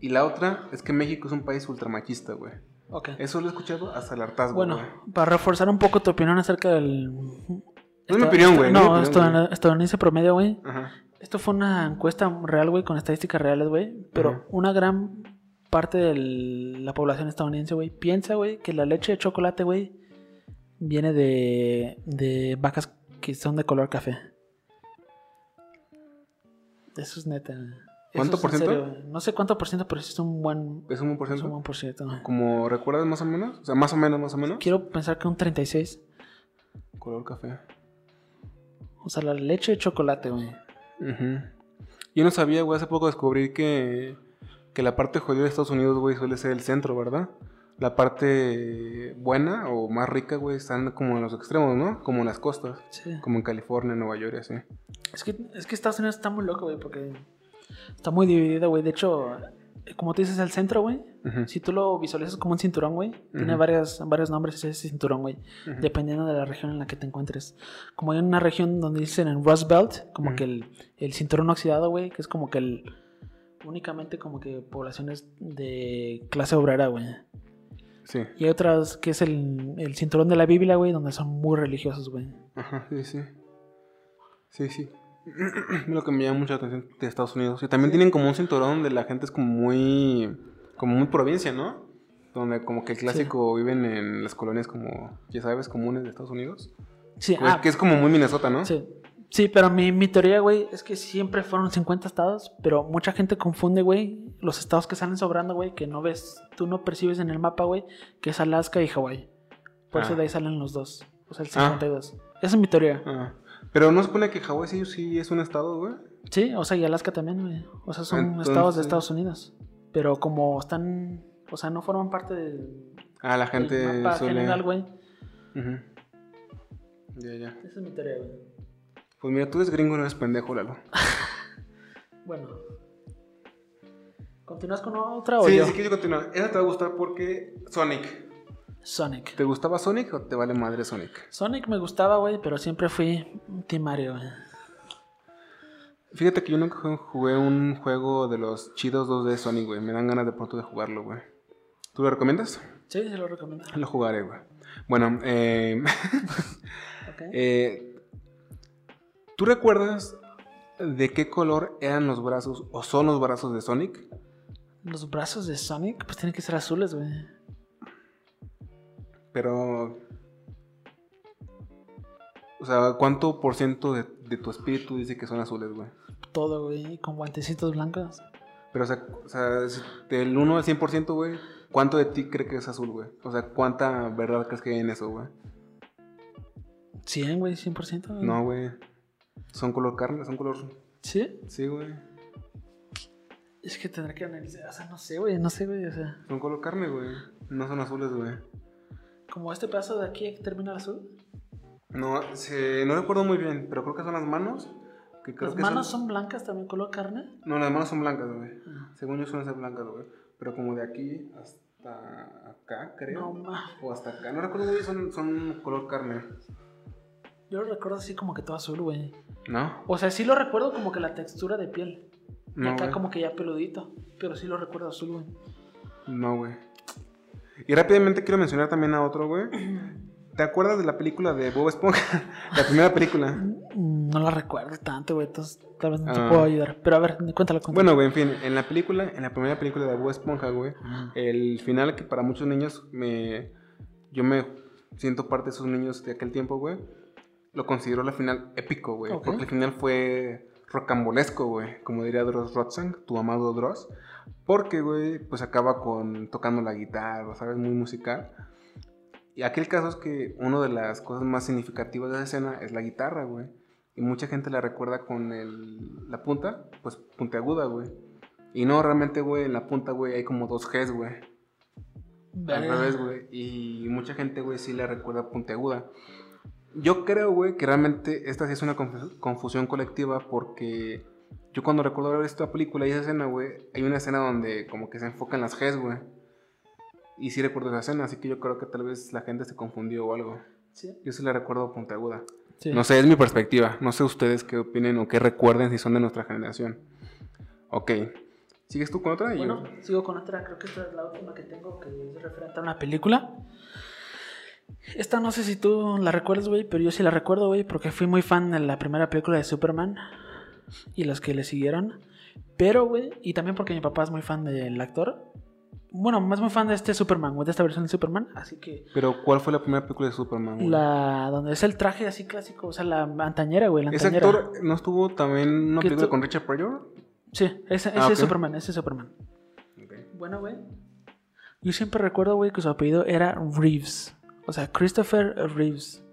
Y la otra es que México es un país ultramachista, güey. Ok. Eso lo he escuchado hasta el hartazgo, Bueno, güey. para reforzar un poco tu opinión acerca del. No es mi opinión, güey, no No, estadounidense promedio, güey. Esto fue una encuesta real, güey, con estadísticas reales, güey. Pero Ajá. una gran parte de la población estadounidense, güey, piensa, güey, que la leche de chocolate, güey, viene de, de vacas que son de color café. Eso es neta. ¿Cuánto es por en ciento? serio, no sé cuánto por ciento, pero es un buen, ¿Es un buen por es un ciento? buen por ciento. Como recuerdas más o menos? O sea, más o menos, más o menos. Quiero pensar que un 36. Color café. O sea, la leche de chocolate, güey. Ujú. Yo no sabía, güey, hace poco descubrí que, que la parte jodida de Estados Unidos, güey, suele ser el centro, ¿verdad? La parte buena o más rica, güey, están como en los extremos, ¿no? Como en las costas. Sí. Como en California, Nueva York así. Es que, es que Estados Unidos está muy loco, güey, porque está muy dividido, güey. De hecho, como tú dices, el centro, güey, Ujú. si tú lo visualizas como un cinturón, güey, tiene Ujú. varias, varios nombres ese cinturón, güey, Ujú. dependiendo de la región en la que te encuentres. Como hay una región donde dicen en Rust Belt, como que el, el cinturón oxidado, güey, que es como que el únicamente como que poblaciones de clase obrera, güey. Sí. Y hay otras que es el, el cinturón de la Biblia, güey, donde son muy religiosos, güey. Ajá, sí, sí. Sí, sí. [clears throat] Lo que me llama mucho la atención de Estados Unidos. Y también tienen como un cinturón donde la gente es como muy. como muy provincia, ¿no? Donde como que el clásico viven en las colonias como, ya sabes, comunes de Estados Unidos. Sí, Pues, ah, que es como muy Minnesota, ¿no? Sí, sí pero mi, mi teoría, güey, es que siempre fueron 50 estados, pero mucha gente confunde, güey, los estados que salen sobrando, güey, que no ves, tú no percibes en el mapa, güey, que es Alaska y Hawái. Por eso Ah. de ahí salen los dos, o sea, el Ah. 52. Esa es mi teoría. Ah, Pero no se supone que Hawái sí, sí es un estado, güey. Sí, o sea, y Alaska también, güey. O sea, son Entonces- estados de Estados Unidos. Pero como están, o sea, no forman parte del, Ah, la del gente mapa suele. general, güey. Ya, ya. Esa es mi teoría, güey. Pues mira, tú eres gringo y no eres pendejo, Lalo. [laughs] Bueno. ¿Continúas con otra o Sí, yo? sí, que yo continúo. Esa te va a gustar porque Sonic. Sonic. ¿Te gustaba Sonic o te vale madre Sonic? Sonic me gustaba, güey, pero siempre fui Team Mario, güey. Fíjate que yo nunca jugué un juego de los chidos 2D Sonic, güey. Me dan ganas de pronto de jugarlo, güey. ¿Tú lo recomiendas? Sí, se lo recomiendo. Lo jugaré, güey. Bueno, eh, [laughs] Ok. eh, ¿tú recuerdas de qué color eran los brazos o son los brazos de Sonic? Los brazos de Sonic, pues tienen que ser azules, güey. Pero. O sea, ¿cuánto por ciento de, de tu espíritu dice que son azules, güey? Todo, güey, con guantecitos blancos. Pero, o sea, o sea, del 1 al 100%, güey, ¿cuánto de ti cree que es azul, güey? O sea, ¿cuánta verdad crees que hay en eso, güey? 100, güey, 100%. güey. No, güey. Son color carne, son color. ¿Sí? Sí, güey. Es que tendré que analizar. O sea, no sé, güey, no sé, güey. O sea, Son color carne, güey. No son azules, güey. como este pedazo de aquí que termina el azul. No, se- no recuerdo muy bien, pero creo que son las manos. Que creo Las que manos son blancas también, color carne. No, las manos son blancas, güey. Ah. Según yo suelen ser blancas, güey. Pero como de aquí hasta acá, creo. No, ma. O hasta acá. No recuerdo, güey. Son, son color carne. Yo lo recuerdo así como que todo azul, güey. ¿No? O sea, sí lo recuerdo como que la textura de piel. No, acá güey. como que ya peludito. Pero sí lo recuerdo azul, güey. No, güey. Y rápidamente quiero mencionar también a otro, güey. [clears throat] ¿Te acuerdas de la película de Bob Esponja? [laughs] la primera película. No la recuerdo tanto, güey. Entonces tal vez no te Ah. puedo ayudar. Pero a ver, cuéntalo, cuéntalo. Bueno, güey, en fin, en la película, en la primera película de Bob Esponja, güey, Ah. el final que para muchos niños me yo me siento parte de esos niños de aquel tiempo, güey, lo considero la final épico, güey, porque el final fue rocambolesco, güey, como diría Dross Rotzang, tu amado Dross, porque, güey, pues acaba con tocando la guitarra, ¿sabes? Muy musical. Y aquel caso es que una de las cosas más significativas de esa escena es la guitarra, güey. Y mucha gente la recuerda con el, la punta, pues puntiaguda, güey. Y no, realmente, güey, en la punta, güey, hay como dos Gs, güey. Al revés, güey. Y mucha gente, güey, sí la recuerda puntiaguda. Yo creo, güey, que realmente esta sí es una confu- confusión colectiva porque yo cuando recuerdo ver esta película y esa escena, güey, hay una escena donde como que se enfocan las Gs, güey. Y sí recuerdo esa escena, así que yo creo que tal vez la gente se confundió o algo. Sí. Yo sí la recuerdo puntiaguda. sí. No sé, es mi perspectiva. No sé ustedes qué opinen o qué recuerden si son de nuestra generación. Ok. ¿Sigues tú con otra? Yo- Bueno, sigo con otra, creo que esta es la última que tengo que es referente a una película. Esta no sé si tú la recuerdas, güey, pero yo sí la recuerdo, güey, porque fui muy fan de la primera película de Superman y las que le siguieron. Pero, güey, y también porque mi papá es muy fan del actor. Bueno, más muy fan de este Superman, güey, de esta versión de Superman. Así que Pero, ¿cuál fue la primera película de Superman? güey? la donde es el traje así clásico, o sea, la antañera, güey, la ¿Ese antañera. actor no estuvo también en una ¿Qué película con Richard Pryor? Sí, ese, ese Ah, es Superman, ese es Superman. Bueno, güey. Yo siempre recuerdo, güey, que su apellido era Reeves. O sea, Christopher Reeves.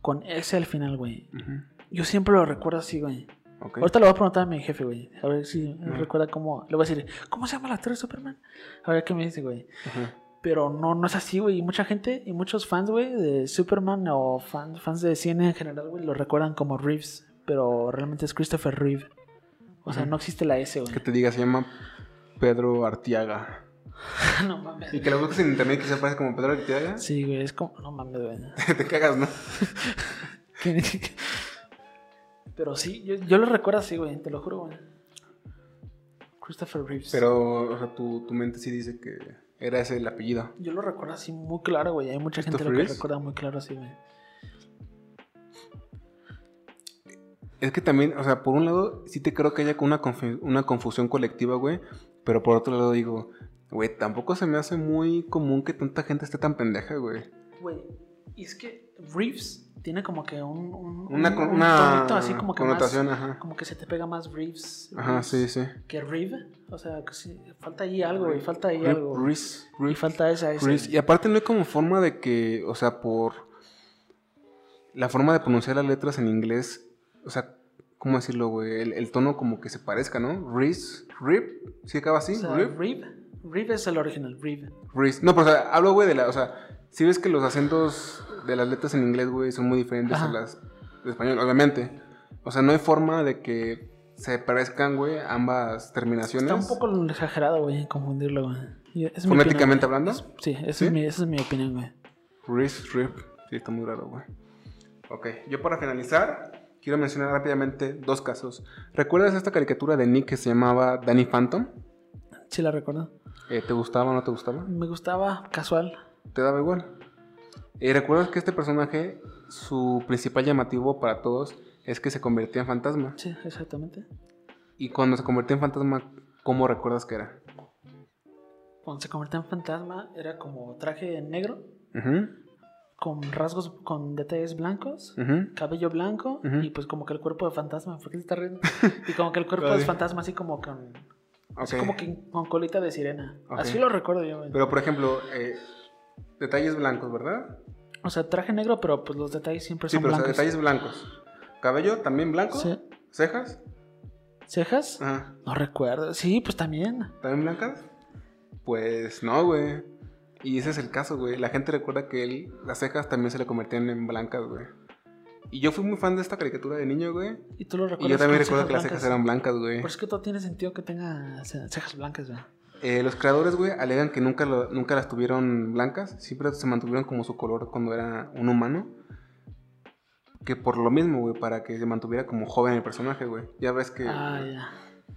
Con S al final, güey. Yo siempre lo recuerdo así, güey. Ahorita le voy a preguntar a mi jefe, güey. A ver si recuerda cómo. Le voy a decir, ¿cómo se llama el actor de Superman? A ver qué me dice, güey. Pero no, no es así, güey. Y mucha gente y muchos fans, güey, de Superman o fan- fans de cine en general, güey, lo recuerdan como Reeves. Pero realmente es Christopher Reeve. O sea, no existe la S, güey. Que te diga, se llama Pedro Artiaga. [laughs] no mames. Y que lo busques en internet que se aparece como Pedro Artiaga. Sí, güey, es como. No mames, güey. [laughs] te cagas, ¿no? [laughs] Pero sí, yo, yo lo recuerdo así, güey, te lo juro, güey. Christopher Reeves. Pero, o sea, tu, tu mente sí dice que era ese el apellido. Yo lo recuerdo así muy claro, güey. Hay mucha gente lo ¿Christopher que recuerda muy claro así, güey. Es que también, o sea, por un lado, sí te creo que haya una, confu- una confusión colectiva, güey. Pero por otro lado digo, güey, tampoco se me hace muy común que tanta gente esté tan pendeja, güey. Güey, y es que Reeves tiene como que un. un Una, un- una así como que connotación, más. ajá. Como que se te pega más Reeves. Ajá, Reeves sí, sí. Que Reeve. O sea, que sí, falta ahí algo, güey. Falta ahí algo. Reese, Y falta esa, esa. Reese. Y aparte no hay como forma de que, o sea, por la forma de pronunciar las letras en inglés, o sea, ¿cómo decirlo, güey? El, el tono como que se parezca, ¿no? Reese, Rip, ¿sí acaba así? O sea, Reeve. Reeve es el original, Reeve. Reese. No, pero o sea, hablo, güey, de la, o sea, si ves que los acentos de las letras en inglés, güey, son muy diferentes Ajá. a las de español, obviamente. O sea, no hay forma de que se parezcan, güey, ambas terminaciones. Está un poco exagerado, güey, confundirlo, güey. Fonéticamente hablando. Es- Sí, esa, ¿Sí? Es mi, esa es mi opinión, güey. Reese Rip. Sí, está muy raro, güey. Ok, yo para finalizar, quiero mencionar rápidamente dos casos. ¿Recuerdas esta caricatura de Nick que se llamaba Danny Phantom? Sí, la recuerdo. Eh, ¿Te gustaba o no te gustaba? Me gustaba casual. ¿Te daba igual? Eh, ¿Recuerdas que este personaje, su principal llamativo para todos es que se convertía en fantasma? Sí, exactamente. Y cuando se convertía en fantasma, ¿cómo recuerdas que era? Cuando se convertía en fantasma, era como traje negro, con rasgos, con detalles blancos, cabello blanco, y pues como que el cuerpo de fantasma, [laughs] ¿por qué se está riendo? [laughs] Y como que el cuerpo de fantasma así como con... Así como que con colita de sirena. Así lo recuerdo yo, güey. Pero, por ejemplo, eh, detalles blancos, ¿verdad? O sea, traje negro, pero pues los detalles siempre Sí, son pero o sea, blancos. detalles blancos. ¿Cabello también blanco? Sí. ¿Cejas? ¿Cejas? Ajá. No recuerdo. Sí, pues también. ¿También blancas? Pues no, güey. Y ese es el caso, güey. La gente recuerda que él, las cejas también se le convertían en blancas, güey. Y yo fui muy fan de esta caricatura de niño, güey. Y tú lo recuerdas Y yo también recuerdo que las cejas eran blancas, güey. Por eso que todo tiene sentido que tenga ce- cejas blancas, güey. Eh, los creadores, güey, alegan que nunca, lo- nunca las tuvieron blancas. Siempre se mantuvieron como su color cuando era un humano. Que por lo mismo, güey, para que se mantuviera como joven el personaje, güey. Ya ves que... Ah, ya.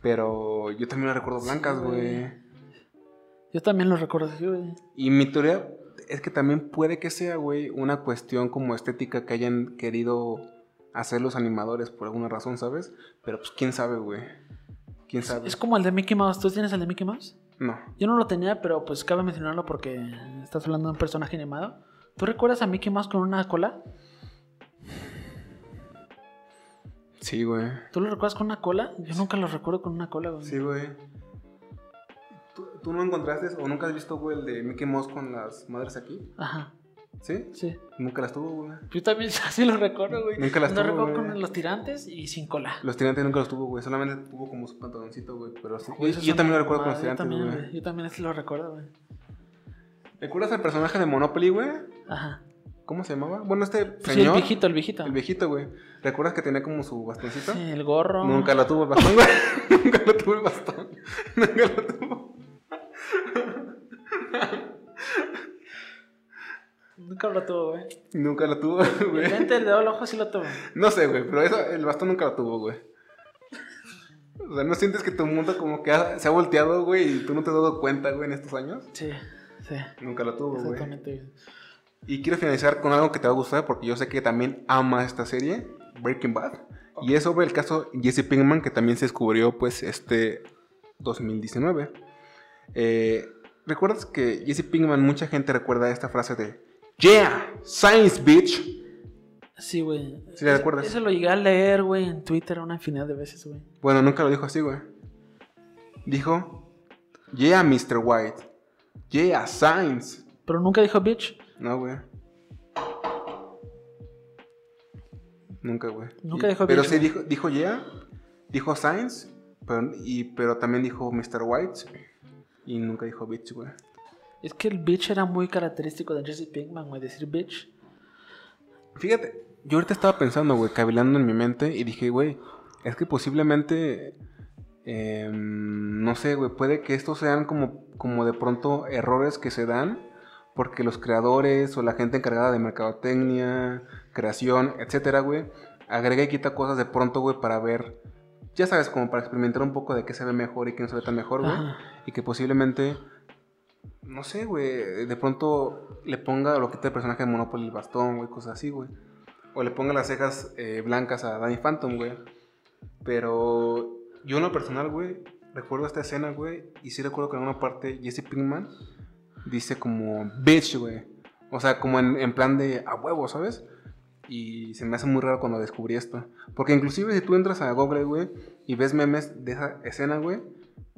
Pero yo también las recuerdo blancas, Sí, güey. güey. Yo también lo recuerdo así, güey. Y mi teoría es que también puede que sea, güey, una cuestión como estética que hayan querido hacer los animadores por alguna razón, ¿sabes? Pero pues quién sabe, güey. ¿Quién sabe? Es como el de Mickey Mouse. ¿Tú tienes el de Mickey Mouse? No. Yo no lo tenía, pero pues cabe mencionarlo porque estás hablando de un personaje animado. ¿Tú recuerdas a Mickey Mouse con una cola? Sí, güey. ¿Tú lo recuerdas con una cola? Yo nunca lo recuerdo con una cola, güey. Sí, güey. ¿Tú, no encontraste o nunca has visto, güey, el de Mickey Mouse con las madres aquí? Ajá, ¿Sí? sí. Nunca las tuvo, güey. Yo también [laughs] así lo recuerdo, güey. Nunca las tuvo, recuerdo güey. con los tirantes y sin cola. Los tirantes nunca los tuvo, güey. Solamente tuvo como su pantaloncito, güey. Pero sí. Güey, yo también lo recuerdo con los mamada, yo tirantes, también, güey. Yo también así lo recuerdo, güey. ¿Recuerdas al personaje de Monopoly, güey? Ajá. ¿Cómo se llamaba? Bueno, este Sí, el señor. viejito, el viejito. El viejito, güey. ¿Recuerdas que tenía como su bastoncito? Sí, el gorro. Nunca lo tuvo el bastón, güey. [laughs] Nunca lo tuvo el bastón. [laughs] Nunca lo tuvo. Nunca lo tuvo, güey. Nunca lo tuvo, El güey. lente, el dedo al ojo sí lo tuvo. No sé, güey, pero eso, el bastón nunca lo tuvo, güey. O sea, ¿no sientes que tu mundo como que ha- se ha volteado, güey, y tú no te has dado cuenta, güey, en estos años? Sí, sí. Nunca lo tuvo, güey. Exactamente. güey. Y quiero finalizar con algo que te va a gustar, porque yo sé que también amas esta serie, Breaking Bad. Y es sobre el caso Jesse Pinkman, que también se descubrió, pues, este 2019. Eh, ¿Recuerdas que Jesse Pinkman, mucha gente recuerda esta frase de Yeah, Science Bitch? Sí, güey. Sí, ¿la recuerdas? Eso lo llegué a leer, güey, en Twitter una infinidad de veces, güey. Bueno, nunca lo dijo así, güey. Dijo Yeah, Mr. White. Yeah, Science. Pero nunca dijo bitch. No, güey. Nunca, güey. Nunca dijo Pero bitch, sí dijo, dijo yeah, dijo Science, pero, y, pero también dijo Mr. White. Y nunca dijo bitch, güey. Es que el bitch era muy característico de Jesse Pinkman, güey. Decir bitch. Fíjate, yo ahorita estaba pensando, güey, cavilando en mi mente y dije, güey, es que posiblemente, em, no sé, güey, puede que estos sean como, como de pronto errores que se dan porque los creadores o la gente encargada de mercadotecnia, creación, etcétera, güey, agrega y quita cosas de pronto, güey, para ver, ya sabes, como para experimentar un poco de qué se ve mejor y qué no se ve tan mejor, güey, Ajá. y que posiblemente no sé, güey, de pronto le ponga o lo quita el personaje de Monopoly el bastón, güey, cosas así, güey. O le ponga las cejas eh, blancas a Danny Phantom, güey. Pero yo en lo personal, güey, recuerdo esta escena, güey, y sí recuerdo que en una parte Jesse Pinkman dice como bitch, güey. O sea, como en, en plan de a huevo, ¿sabes? Y se me hace muy raro cuando descubrí esto. Porque inclusive si tú entras a Google, güey, y ves memes de esa escena, güey,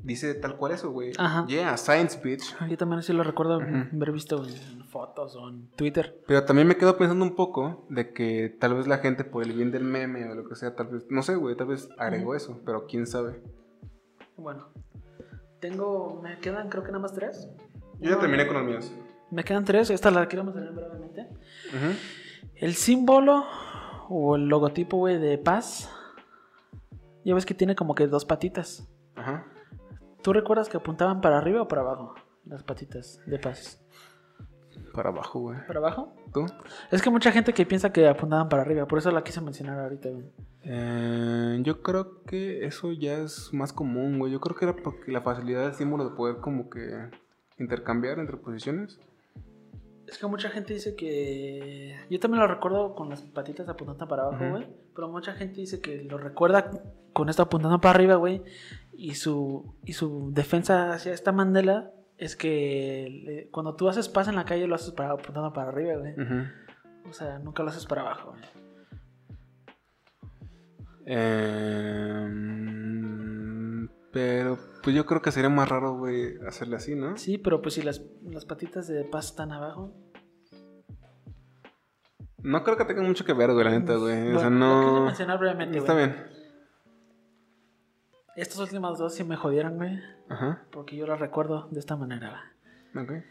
dice tal cual eso, güey. Ajá. Yeah, science bitch. Yo también así lo recuerdo Ujú. haber visto en fotos o en Twitter. Pero también me quedo pensando un poco de que tal vez la gente por el bien del meme o lo que sea, tal vez, no sé, güey, tal vez agregó Ujú. eso, pero quién sabe. Bueno. Tengo... Me quedan creo que nada más tres. Yo ya terminé con los míos. Me quedan tres. Esta la quiero mencionar brevemente. Ujú. El símbolo o el logotipo, güey, de paz. Ya ves que tiene como que dos patitas. Ajá. ¿Tú recuerdas que apuntaban para arriba o para abajo? Las patitas de paz. Para abajo, güey. ¿Para abajo? ¿Tú? Es que mucha gente que piensa que apuntaban para arriba, por eso la quise mencionar ahorita, güey. Eh, yo creo que eso ya es más común, güey. Yo creo que era porque la facilidad del símbolo de poder como que intercambiar entre posiciones. Es que mucha gente dice que. Yo también lo recuerdo con las patitas apuntando para abajo, güey. Pero mucha gente dice que lo recuerda con esto apuntando para arriba, güey. Y su, y su defensa hacia esta Mandela es que le- cuando tú haces paz en la calle lo haces para, apuntando para arriba, güey. O sea, nunca lo haces para abajo, güey. Eh, pero pues yo creo que sería más raro, güey, hacerle así, ¿no? Sí, pero pues si las, las patitas de paz están abajo. No creo que tenga mucho que ver, güey, la neta, güey. o sea, no... mencionar brevemente, Está güey. bien. Estas últimas dos sí me jodieron, güey. Ajá. Porque yo las recuerdo de esta manera, güey. Ok.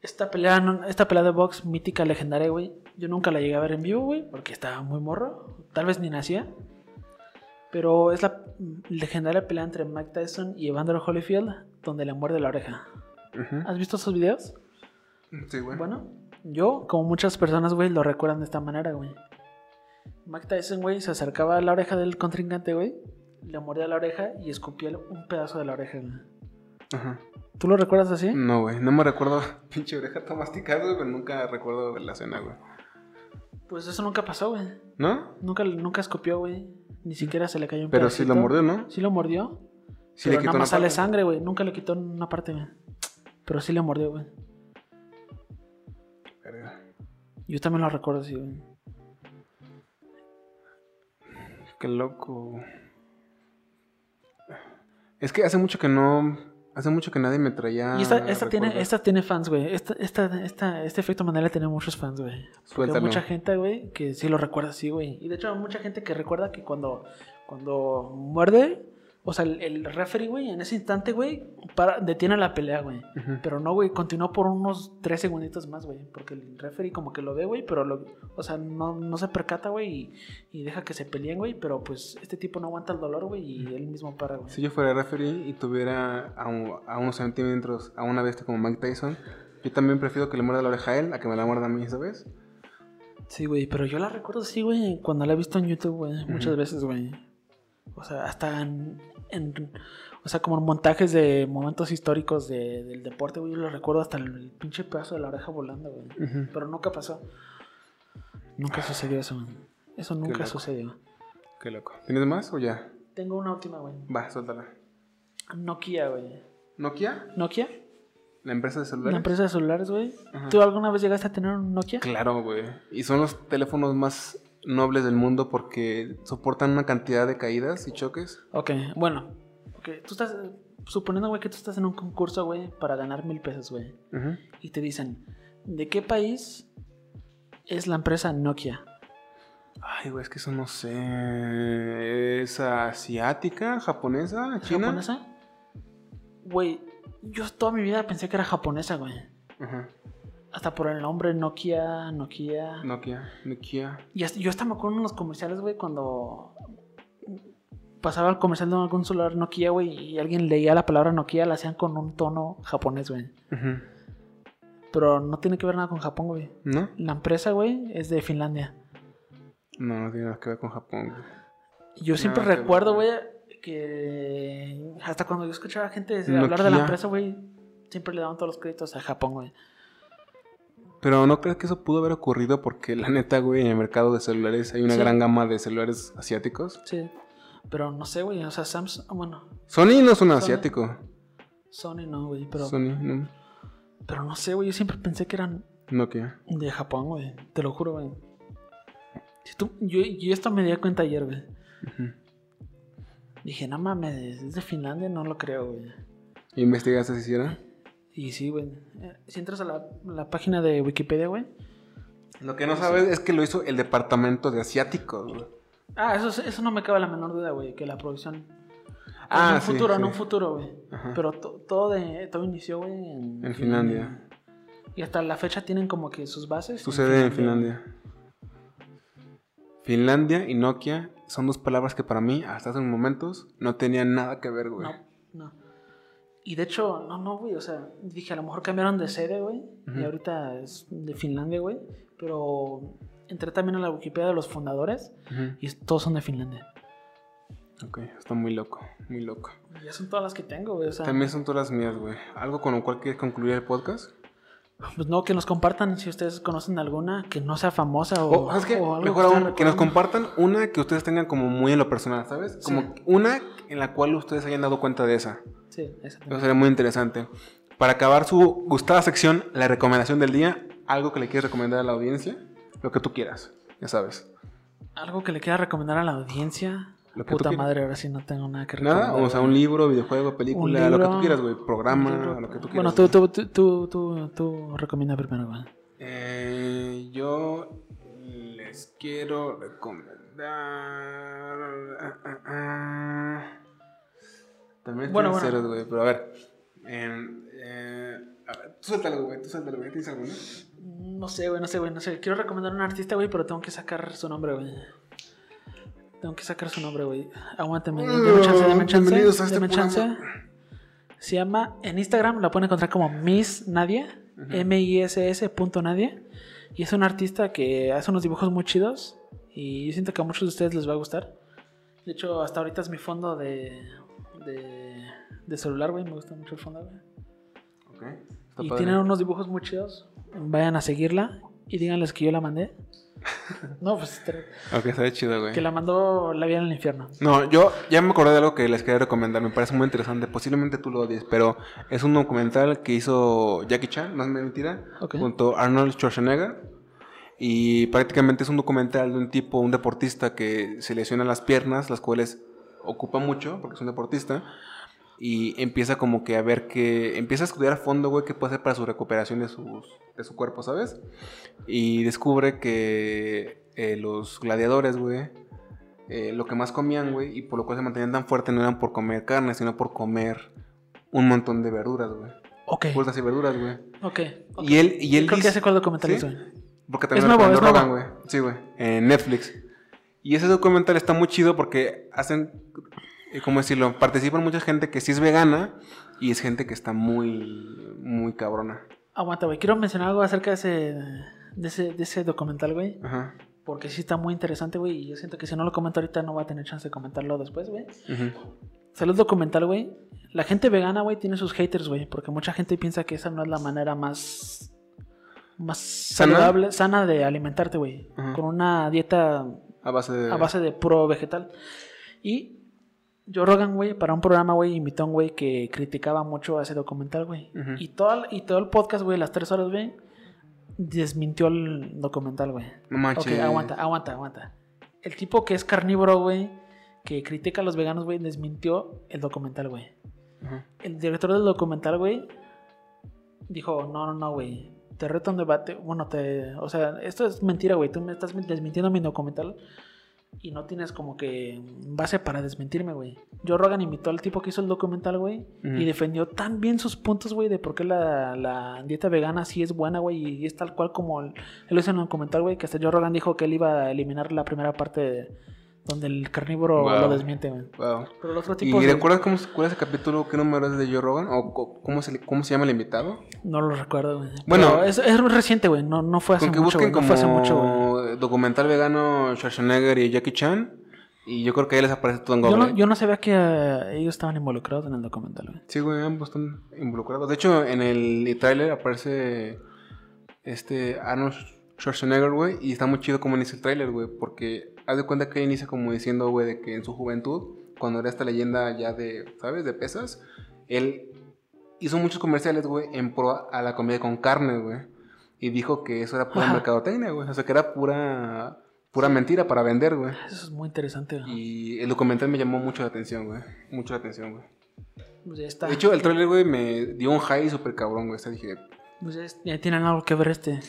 Esta pelea, esta pelea de box mítica, legendaria, güey. Yo nunca la llegué a ver en vivo, güey, porque estaba muy morro. Tal vez ni nacía. Pero es la legendaria pelea entre Mike Tyson y Evander Holyfield, donde le muerde la oreja. ¿Has visto esos videos? Sí, güey. Bueno, yo, como muchas personas, güey, lo recuerdan de esta manera, güey. Mike Tyson, güey, se acercaba a la oreja del contrincante, güey. Le mordía la oreja y escupía un pedazo de la oreja, güey. Ajá. ¿Tú lo recuerdas así? No, güey. No me recuerdo [laughs] pinche oreja tan masticada, güey, pero nunca recuerdo la escena, güey. Pues eso nunca pasó, güey. ¿No? Nunca, nunca escupió, güey. Ni siquiera se le cayó un Pero sí lo pedacito. mordió, ¿no? Sí lo mordió. Sí pero le quitó nada más sale parte. sangre, güey. Nunca le quitó una parte, güey. Pero sí le mordió, güey. Yo también lo recuerdo así, güey. Qué loco. Es que hace mucho que no. Hace mucho que nadie me traía. y esta, esta tiene, esta tiene fans, güey. Esta, esta, esta, este efecto Mandela tiene muchos fans, güey. Hay mucha gente, güey, que sí lo recuerda así, güey. Y de hecho, hay mucha gente que recuerda que cuando, cuando muerde, o sea, el, el referee, güey, en ese instante, güey, para, detiene la pelea, güey. Pero no, güey, continuó por unos tres segunditos más, güey. Porque el referee como que lo ve, güey, pero lo, o sea, no, no se percata, güey, y, y deja que se peleen, güey. Pero pues este tipo no aguanta el dolor, güey, y él mismo para, güey. Si yo fuera referee y tuviera a, un- a unos centímetros a una bestia como Mike Tyson, yo también prefiero que le muerda la oreja a él a que me la muerda a mí, ¿sabes? Sí, güey, pero yo la recuerdo así, güey, cuando la he visto en YouTube, güey, muchas veces, güey. O sea, hasta en, en- o sea, como en montajes de momentos históricos de- del deporte, güey, yo lo recuerdo hasta el, pinche pedazo de la oreja volando, güey. Pero nunca pasó. Nunca sucedió eso, güey. Eso nunca sucedió. Qué loco. ¿Tienes más o ya? Tengo una última, güey. Va, suéltala. Nokia, güey. ¿Nokia? ¿Nokia? ¿La empresa de celulares? ¿La empresa de celulares, güey? ¿Tú alguna vez llegaste a tener un Nokia? Claro, güey. Y son los teléfonos más nobles del mundo porque soportan una cantidad de caídas y choques. Ok, bueno. Ok, tú estás, suponiendo, güey, que tú estás en un concurso, güey, para ganar mil pesos, güey. Ujú. Y te dicen, ¿de qué país es la empresa Nokia? Ay, güey, es que eso no sé. ¿Es asiática, japonesa, china? ¿Japonesa? Güey, yo toda mi vida pensé que era japonesa, güey. Ajá. Hasta por el nombre Nokia, Nokia. Nokia, Nokia. Y hasta- yo hasta me acuerdo en los comerciales, güey, cuando pasaba el comercial de algún celular Nokia, güey, y alguien leía la palabra Nokia, la hacían con un tono japonés, güey. Pero no tiene que ver nada con Japón, güey. ¿No? La empresa, güey, es de Finlandia. No, no tiene nada que ver con Japón. güey. Yo siempre Nada recuerdo, güey, que hasta cuando yo escuchaba a gente hablar de la empresa, güey, siempre le daban todos los créditos a Japón, güey. Pero no creo que eso pudo haber ocurrido porque la neta, güey, en el mercado de celulares hay una Sí. gran gama de celulares asiáticos. Sí. Pero no sé, güey, o sea, Samsung, bueno, Sony no es un Sony. asiático. Sony no, güey, pero, Sony, no. pero no sé, güey, yo siempre pensé que eran Nokia. de Japón, güey, te lo juro, güey. Si tú, yo, yo esto me di cuenta ayer, güey. Dije, no mames, es de Finlandia, no lo creo, güey. ¿Investigaste si era? Y sí, güey. Eh, Si entras a la, la página de Wikipedia, güey. Lo que no sabes es que lo hizo el departamento de asiáticos, güey. Ah, eso, eso no me cabe la menor duda, güey, que la producción. Ah, en un sí, futuro, sí. en un futuro, güey. Pero to- todo, de, todo inició, güey, en, En Finlandia. Y hasta la fecha tienen como que sus bases. Sucede en Finlandia. Finlandia y Nokia son dos palabras que para mí, hasta hace unos momentos, no tenían nada que ver, güey. No, no. Y de hecho, no, no, güey, o sea, dije, a lo mejor cambiaron de sede, güey, y Ujú. ahorita es de Finlandia, güey, pero entré también a la Wikipedia de los fundadores Ujú. y todos son de Finlandia. Ok, está muy loco, muy loco. Ya son todas las que tengo, güey, o sea, También son todas las mías, güey. ¿Algo con lo cual quieres concluir el podcast? Pues no, que nos compartan si ustedes conocen alguna que no sea famosa o, o algo Mejor aún, que nos compartan una que ustedes tengan como muy en lo personal, ¿sabes? Como Sí. una en la cual ustedes hayan dado cuenta de esa. Sí, esa Eso sería muy interesante. Para acabar su gustada sección, la recomendación del día, algo que le quieres recomendar a la audiencia, lo que tú quieras, ya sabes. Algo que le quiera recomendar a la audiencia. Lo que tú Puta madre, ahora sí no tengo nada que recomendar. Nada, o sea, un libro, videojuego, película, lo que tú quieras, güey, programa, lo que tú Bueno, quieras. tú, tú, tú, tú, tú, tú recomienda primero, güey. Eh, yo les quiero recomendar. ah, ah, ah. También Bueno, bueno, bueno. sinceros, güey, pero a ver. eh, a ver, tú suéltalo, güey, tú suéltalo, güey. ¿Tienes alguna? No sé, güey, no sé, güey, no sé. Quiero recomendar a un artista, güey, pero tengo que sacar su nombre, güey. Tengo que sacar su nombre, güey. Aguántame, dame chance, dame chance. Bienvenidos a este dame chance. programa. Se llama, en Instagram la pueden encontrar como Miss Nadia, M-I-S-S punto Nadia. Y es un artista que hace unos dibujos muy chidos. Y yo siento que a muchos de ustedes les va a gustar. De hecho, hasta ahorita es mi fondo de, de, de celular, güey. Me gusta mucho el fondo, güey. Ok. Está Y padre. tienen unos dibujos muy chidos. Vayan a seguirla y díganles que yo la mandé. no, pues Ok, está chido, güey. que la mandó la vida en el infierno. No, yo ya me acordé de algo que les quería recomendar, me parece muy interesante, posiblemente tú lo odies, pero es un documental que hizo Jackie Chan, no es mentira, Ok. junto a Arnold Schwarzenegger, y prácticamente es un documental de un tipo, un deportista que se lesiona las piernas, las cuales ocupa mucho, porque es un deportista, y empieza como que a ver que, empieza a estudiar a fondo, güey, qué puede hacer para su recuperación de, sus, de su cuerpo, ¿sabes? Y descubre que eh, los gladiadores, güey, eh, lo que más comían, güey, y por lo cual se mantenían tan fuertes no eran por comer carne, sino por comer un montón de verduras, güey. Ok. Frutas y verduras, güey. Ok. ok. Y él, y él Creo que ya es, güey. Porque también Es lo nuevo, nuevo. Rogan, güey. Sí, güey. En Netflix. Y ese documental está muy chido porque hacen, ¿cómo decirlo? Participan mucha gente que sí es vegana y es gente que está muy, muy cabrona. Aguanta, güey. Quiero mencionar algo acerca de ese, de ese, de ese documental, güey. Ajá. Porque sí está muy interesante, güey. Y yo siento que si no lo comento ahorita no va a tener chance de comentarlo después, güey. Ujú. Salud documental, güey. La gente vegana, güey, tiene sus haters, güey. Porque mucha gente piensa que esa no es la manera más. Más ¿Sana? saludable, sana de alimentarte, güey. Con una dieta A base de... a base de puro vegetal. Y Joe Rogan, güey, para un programa, güey, invitó a un güey que criticaba mucho a ese documental, güey. Ujú. y, todo, el- y todo el podcast, güey, las tres horas, güey, desmintió el documental, güey. No manches. Ok, aguanta, aguanta, aguanta. El tipo que es carnívoro, güey, que critica a los veganos, güey, desmintió el documental, güey. Ajá. El director del documental, güey, dijo, no, no, no, güey. Te reto un debate. Bueno, te... O sea, esto es mentira, güey. Tú me estás desmintiendo mi documental. Y no tienes como que base para desmentirme, güey. Joe Rogan invitó al tipo que hizo el documental, güey. Y defendió tan bien sus puntos, güey, de por qué la, la dieta vegana sí es buena, güey. Y es tal cual como él lo hizo en el documental, güey. Que hasta Joe Rogan dijo que él iba a eliminar la primera parte de- donde el carnívoro Wow. lo desmiente, güey. Wow. Pero el otro tipo ¿Y de- recuerdas cómo, cuál es el capítulo, qué número es de Joe Rogan? ¿O cómo se, cómo se llama el invitado? No lo recuerdo, güey. Bueno. Es, es reciente, güey. No, no fue hace mucho, güey. No fue hace mucho, güey. Documental vegano Schwarzenegger y Jackie Chan. Y yo creo que ahí les aparece todo en Yo Google. no, yo no sabía que eh, ellos estaban involucrados en el documental, güey. Sí, güey, ambos están involucrados. De hecho, en el tráiler aparece este Arnold Schwarzenegger, güey, y está muy chido como inicia el tráiler, güey, porque haz de cuenta que inicia como diciendo, güey, de que en su juventud, cuando era esta leyenda ya de, ¿sabes?, de pesas, él hizo muchos comerciales, güey, en pro a la comida con carne, güey, y dijo que eso era pura mercadotecnia, güey, o sea, que era pura, pura mentira para vender, güey. Eso es muy interesante, güey. Y el documental me llamó mucho la atención, güey, mucho la atención, güey. Pues ya está. De hecho, el trailer, güey, me dio un high súper cabrón, güey. O sea, dije, Pues ya, tienen algo que ver este.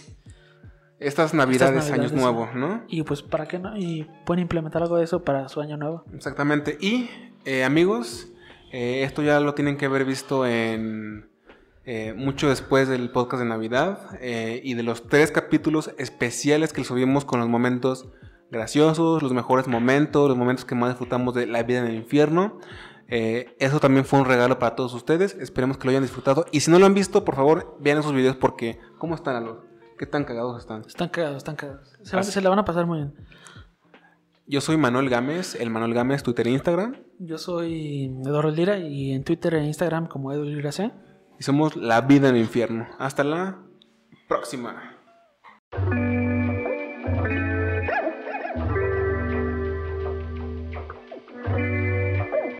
estas navidades, Estas años nuevos, ¿no? Y pues, ¿para qué no? Y pueden implementar algo de eso para su año nuevo. Exactamente. Y, eh, amigos, eh, esto ya lo tienen que haber visto en... eh, mucho después del podcast de Navidad eh, y de los tres capítulos especiales que subimos con los momentos graciosos, los mejores momentos, los momentos que más disfrutamos de la vida en el infierno. Eh, eso también fue un regalo para todos ustedes. Esperemos que lo hayan disfrutado. Y si no lo han visto, por favor, vean esos videos porque ¿cómo están, Alor? ¿Qué tan cagados están? Están cagados, están cagados. Se, van- Así. se la van a pasar muy bien. Yo soy Manuel Gámez, el Manuel Gámez, Twitter e Instagram. Yo soy Eduardo Lira y en Twitter e Instagram como Edu Lira C. Y somos La Vida en el Infierno. Hasta la próxima.